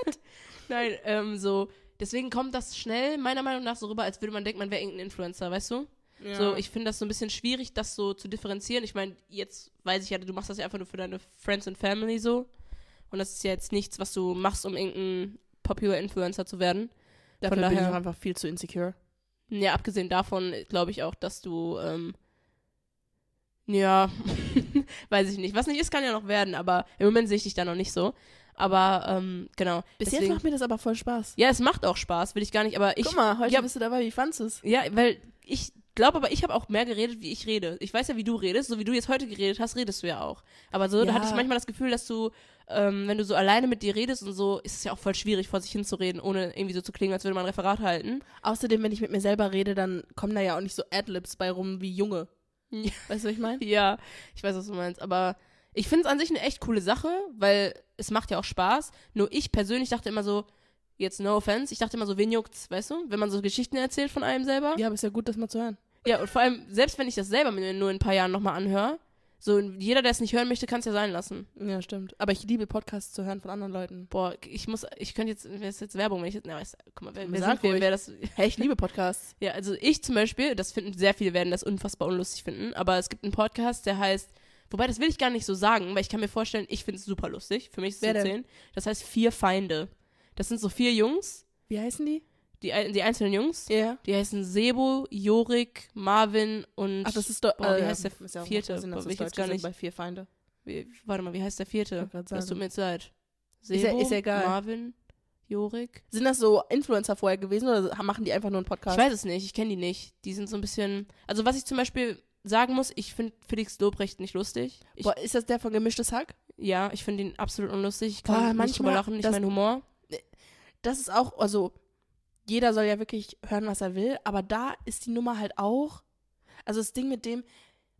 nein, ähm, so. Deswegen kommt das schnell, meiner Meinung nach, so rüber, als würde man denken, man wäre irgendein Influencer, weißt du? Ja. So, ich finde das so ein bisschen schwierig, das so zu differenzieren. Ich meine, jetzt weiß ich ja, du machst das ja einfach nur für deine Friends and Family so. Und das ist ja jetzt nichts, was du machst, um irgendein Popular Influencer zu werden. Dafür von bin ich daher- auch einfach viel zu insecure. Ja, abgesehen davon glaube ich auch, dass du, ähm, ja, weiß ich nicht. Was nicht ist, kann ja noch werden, aber im Moment sehe ich dich da noch nicht so. Aber ähm, genau. Bis deswegen- jetzt macht mir das aber voll Spaß. Ja, es macht auch Spaß, will ich gar nicht, aber ich. Guck mal, heute ja, bist du dabei, wie fandest du es? ja, weil ich glaube aber, ich habe auch mehr geredet, wie ich rede. Ich weiß ja, wie du redest, so wie du jetzt heute geredet hast, redest du ja auch. Aber so, da Ja. hatte ich manchmal das Gefühl, dass du, ähm, wenn du so alleine mit dir redest und so, ist es ja auch voll schwierig, vor sich hinzureden, ohne irgendwie so zu klingen, als würde man ein Referat halten. Außerdem, wenn ich mit mir selber rede, dann kommen da ja auch nicht so Adlibs bei rum wie Junge. Ja. Weißt du, was ich meine? Ja, ich weiß, was du meinst. Aber ich finde es an sich eine echt coole Sache, weil es macht ja auch Spaß. Nur ich persönlich dachte immer so, jetzt no offense, ich dachte immer so, wen juckt's, weißt du? Wenn man so Geschichten erzählt von einem selber. Ja, aber ist ja gut, das mal zu hören. Ja, und vor allem, selbst wenn ich das selber mir nur in ein paar Jahren nochmal anhöre, so jeder, der es nicht hören möchte, kann es ja sein lassen. Ja, stimmt. Aber ich liebe Podcasts zu hören von anderen Leuten. Boah, ich muss, ich könnte jetzt, wäre es jetzt Werbung, wenn ich jetzt, na, weiß, guck mal, wer, wer sind wir, wer das, Hey, ich liebe Podcasts. ja, also ich zum Beispiel, das finden sehr viele werden das unfassbar unlustig finden, aber es gibt einen Podcast, der heißt, wobei das will ich gar nicht so sagen, weil ich kann mir vorstellen, ich finde es super lustig, für mich ist es zu erzählen. Das heißt Vier Feinde. Das sind so vier Jungs, Wie heißen die? Die, die einzelnen Jungs, Ja. die heißen Sebo, Jorik, Marvin und, Ach, das ist doch. Boah, wie heißt der ja vierte? Sinn, Boah, ich jetzt gar nicht. Bei vier Feinde. wie, warte mal, wie heißt der vierte? Das tut mir jetzt leid. Ist ja- Sebo, ist ja egal. Marvin, Jorik. Sind das so Influencer vorher gewesen oder machen die einfach nur einen Podcast? Ich weiß es nicht, ich kenne die nicht. Die sind so ein bisschen. Also, was ich zum Beispiel sagen muss, ich finde Felix Lobrecht nicht lustig. Ich, Boah, ist das der von Gemischtes Hack? ja, ich finde ihn absolut unlustig. Ich Boah, kann nicht drüber manchmal, lachen, nicht mein Humor. Das ist auch, also jeder soll ja wirklich hören, was er will, aber da ist die Nummer halt auch. Also das Ding mit dem,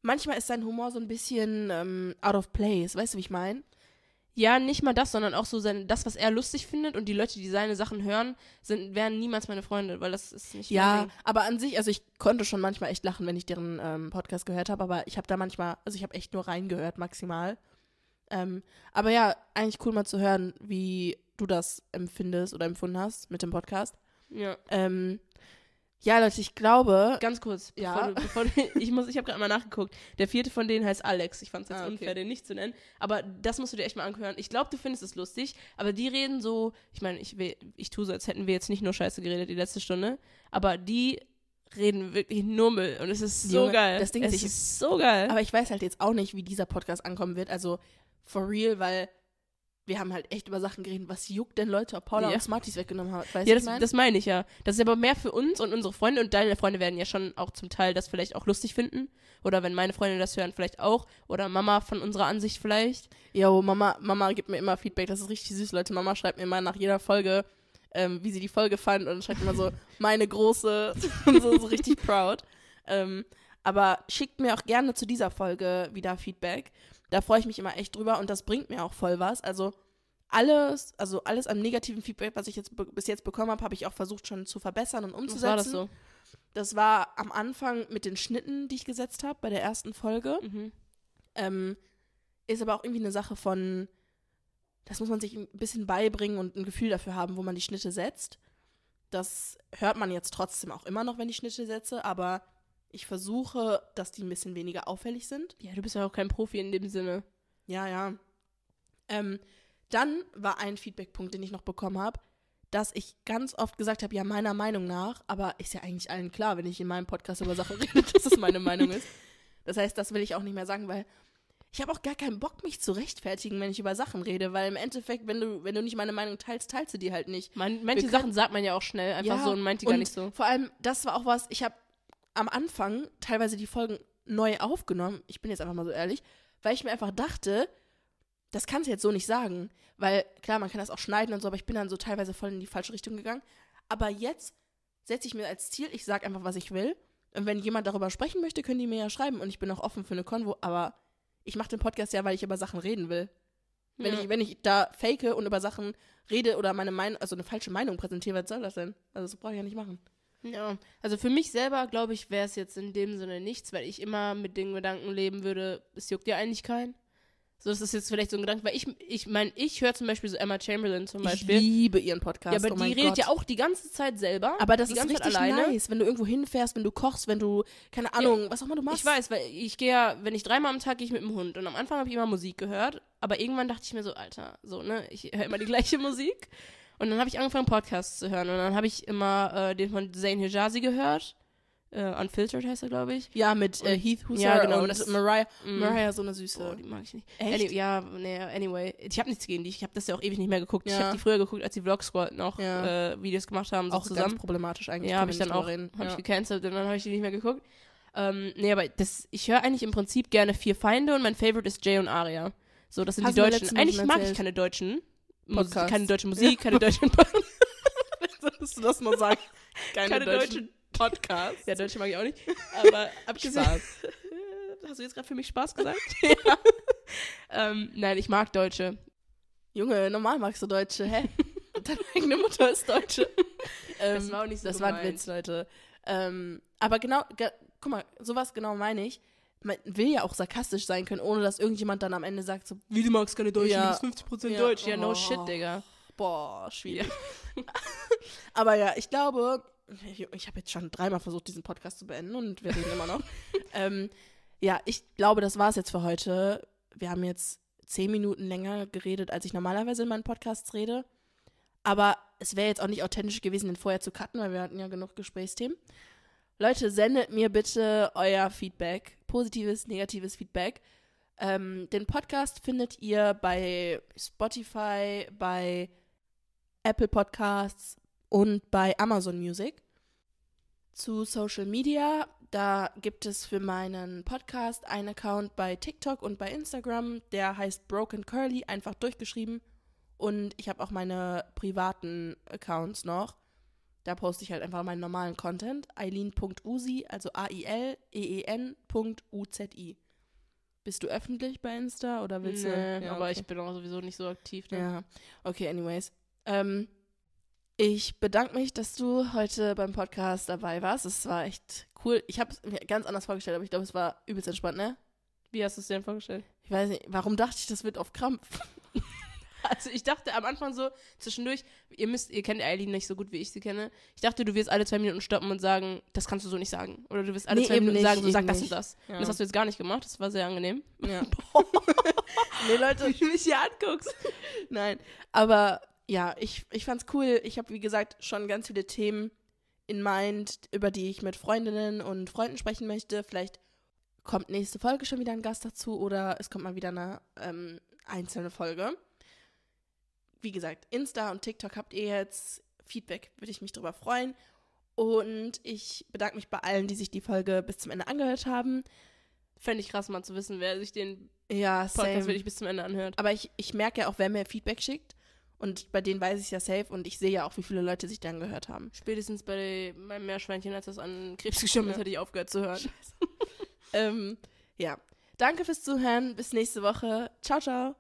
manchmal ist sein Humor so ein bisschen ähm, out of place, weißt du, wie ich meine? Ja, nicht mal das, sondern auch so sein, das, was er lustig findet und die Leute, die seine Sachen hören, sind, wären niemals meine Freunde, weil das ist nicht Ja, aber an sich, also ich konnte schon manchmal echt lachen, wenn ich deren ähm, Podcast gehört habe, aber ich habe da manchmal, also ich habe echt nur reingehört maximal. Ähm, aber ja, eigentlich cool mal zu hören, wie du das empfindest oder empfunden hast mit dem Podcast. Ja. Ähm, ja, Leute, ich glaube, Ganz kurz, Ja. bevor du, bevor du, ich muss, ich habe gerade mal nachgeguckt. Der vierte von denen heißt Alex. Ich fand es jetzt Ah, okay. unfair, den nicht zu nennen. Aber das musst du dir echt mal anhören. Ich glaube, du findest es lustig, aber die reden so, ich meine, ich, ich tue so, als hätten wir jetzt nicht nur Scheiße geredet die letzte Stunde, aber die reden wirklich nur Müll und es ist so Junge, geil. das Ding es ist, ist so geil. aber ich weiß halt jetzt auch nicht, wie dieser Podcast ankommen wird. Also for real, weil wir haben halt echt über Sachen geredet. Was juckt denn Leute, ob Paula Ja. uns Smarties weggenommen hat? Weißt ja, das, mein? das meine ich ja. Das ist aber mehr für uns und unsere Freunde und deine Freunde werden ja schon auch zum Teil das vielleicht auch lustig finden. Oder wenn meine Freunde das hören, vielleicht auch. Oder Mama von unserer Ansicht vielleicht. Jo, Mama, Mama gibt mir immer Feedback, das ist richtig süß, Leute. Mama schreibt mir immer nach jeder Folge, ähm, wie sie die Folge fand und schreibt immer so, meine große, und so, so richtig proud. Ähm, aber schickt mir auch gerne zu dieser Folge wieder Feedback. Da freue ich mich immer echt drüber und das bringt mir auch voll was. Also alles, also alles an negativen Feedback, was ich jetzt bis jetzt bekommen habe, habe ich auch versucht schon zu verbessern und Was umzusetzen. war das so? Das war am Anfang mit den Schnitten, die ich gesetzt habe bei der ersten Folge. Mhm. Ähm, ist aber auch irgendwie eine Sache von, das muss man sich ein bisschen beibringen und ein Gefühl dafür haben, wo man die Schnitte setzt. Das hört man jetzt trotzdem auch immer noch, wenn ich Schnitte setze, aber ich versuche, dass die ein bisschen weniger auffällig sind. Ja, du bist ja auch kein Profi in dem Sinne. Ja, ja. Ähm, dann war ein Feedbackpunkt, den ich noch bekommen habe, dass ich ganz oft gesagt habe, ja, meiner Meinung nach, aber ist ja eigentlich allen klar, wenn ich in meinem Podcast über Sachen rede, dass es meine Meinung ist. Das heißt, das will ich auch nicht mehr sagen, weil ich habe auch gar keinen Bock, mich zu rechtfertigen, wenn ich über Sachen rede, weil im Endeffekt, wenn du, wenn du nicht meine Meinung teilst, teilst du die halt nicht. Man, manche Wir Sachen sagt man ja auch schnell einfach Ja, so und meint die gar nicht so. Vor allem, das war auch was, ich habe am Anfang teilweise die Folgen neu aufgenommen, ich bin jetzt einfach mal so ehrlich, weil ich mir einfach dachte, das kannst du jetzt so nicht sagen. Weil, klar, man kann das auch schneiden und so, aber ich bin dann so teilweise voll in die falsche Richtung gegangen. Aber jetzt setze ich mir als Ziel, ich sage einfach, was ich will. Und wenn jemand darüber sprechen möchte, können die mir ja schreiben. Und ich bin auch offen für eine Konvo. Aber ich mache den Podcast ja, weil ich über Sachen reden will. Wenn, Ja. ich, wenn ich da fake und über Sachen rede oder meine Meinung, also eine falsche Meinung präsentiere, was soll das denn? Also das brauche ich ja nicht machen. Ja, also für mich selber, glaube ich, wäre es jetzt in dem Sinne nichts, weil ich immer mit den Gedanken leben würde, es juckt ja eigentlich keinen. So, das ist jetzt vielleicht so ein Gedanke, weil ich, ich meine, ich höre zum Beispiel so Emma Chamberlain zum Ich Beispiel. liebe ihren Podcast. ja, aber oh die redet Gott. ja auch die ganze Zeit selber. Aber das ist richtig Zeit alleine. nice, wenn du irgendwo hinfährst, wenn du kochst, wenn du, keine Ahnung, was auch immer du machst. Ich weiß, weil ich gehe ja, wenn ich dreimal am Tag gehe ich mit dem Hund und am Anfang habe ich immer Musik gehört, aber irgendwann dachte ich mir so, Alter, so, ne, ich höre immer die gleiche Musik und dann habe ich angefangen Podcasts zu hören und dann habe ich immer äh, den von Zayn Hijazi gehört, Äh, Unfiltered heißt er, glaube ich. Ja, mit äh, Heath Husser ja, genau, und das- Mariah. Mm. Mariah so eine süße. Boah, die mag ich nicht. Echt? Any, ja, nee, anyway. Ich habe nichts gegen die. Ich habe das ja auch ewig nicht mehr geguckt. Ich Ja. habe die früher geguckt, als die Vlog Squad noch Ja. äh, Videos gemacht haben, so auch ganz zusammen. problematisch eigentlich. Ja, habe ich dann auch reden. hab ich gecancelt und dann habe ich die nicht mehr geguckt. Ähm, nee, aber das, ich höre eigentlich im Prinzip gerne Vier Feinde und mein Favorite ist Jay und Aria. So, das sind Hast die deutschen. Eigentlich mag ich keine deutschen Mus Podcasts. keine deutsche Musik, keine deutschen Solltest du das mal sagen? Keine, keine deutschen deutschen Podcasts. Ja, Deutsche mag ich auch nicht. Aber abgesehen. Spaß. Hast du jetzt gerade für mich Spaß gesagt? ja. ähm, nein, ich mag Deutsche. Junge, normal magst du Deutsche, hä? Deine eigene Mutter ist Deutsche. ähm, Das war auch nicht so Das war ein gemeint. Witz, Leute. Ähm, aber genau, ge guck mal, sowas genau meine ich. Man will ja auch sarkastisch sein können, ohne dass irgendjemand dann am Ende sagt so, Wie du magst keine Deutschen, Ja. du bist 50% Ja. Deutsch. Ja, no Oh. shit, Digga. boah, schwierig. aber ja, ich glaube, ich, habe jetzt schon dreimal versucht, diesen Podcast zu beenden und wir reden immer noch. ähm, ja, ich glaube, das war es jetzt für heute. Wir haben jetzt zehn Minuten länger geredet, als ich normalerweise in meinen Podcasts rede. Aber es wäre jetzt auch nicht authentisch gewesen, den vorher zu cutten, weil wir hatten ja genug Gesprächsthemen. Leute, sendet mir bitte euer Feedback, positives, negatives Feedback. Ähm, den Podcast findet ihr bei Spotify, bei Apple Podcasts und bei Amazon Music. Zu Social Media, da gibt es für meinen Podcast einen Account bei TikTok und bei Instagram, der heißt Broken Curly, einfach durchgeschrieben. Und ich habe auch meine privaten Accounts noch. Da poste ich halt einfach meinen normalen Content. Eileen.usi, also E A-I-L-E-E-N.U-Z-I. Bist du öffentlich bei Insta oder willst du? Nee, Ja, aber okay. ich bin auch sowieso nicht so aktiv. Ne? Ja, okay, anyways. Ähm, ich bedanke mich, dass du heute beim Podcast dabei warst. Es war echt cool. Ich habe es mir ganz anders vorgestellt, aber ich glaube, es war übelst entspannt, ne? Wie hast du es dir denn vorgestellt? Ich weiß nicht, warum dachte ich, das wird auf Krampf? Also ich dachte am Anfang so, zwischendurch, ihr müsst, ihr kennt Eileen nicht so gut, wie ich sie kenne. Ich dachte, du wirst alle zwei Minuten stoppen und sagen, das kannst du so nicht sagen. Oder du wirst alle Nee, zwei Minuten nicht, sagen, so sag das nicht. und das. Ja. Und das hast du jetzt gar nicht gemacht, das war sehr angenehm. Ja. nee, Leute, Wie du mich hier anguckst. nein. Aber ja, ich, ich fand's cool. Ich habe, wie gesagt, schon ganz viele Themen in Mind, über die ich mit Freundinnen und Freunden sprechen möchte. Vielleicht kommt nächste Folge schon wieder ein Gast dazu oder es kommt mal wieder eine ähm, einzelne Folge. Wie gesagt, Insta und TikTok habt ihr jetzt. Feedback würde ich mich drüber freuen. Und ich bedanke mich bei allen, die sich die Folge bis zum Ende angehört haben. Fände ich krass mal zu wissen, wer sich den Ja, Podcast wirklich bis zum Ende anhört. Aber ich, ich merke ja auch, wer mir Feedback schickt. Und bei denen weiß ich ja safe und ich sehe ja auch, wie viele Leute sich dann gehört haben. Spätestens bei meinem Meerschweinchen, als das an Krebs gestorben ist, Ja. hätte ich aufgehört zu hören. Ähm, ja. Danke fürs Zuhören. Bis nächste Woche. Ciao, ciao.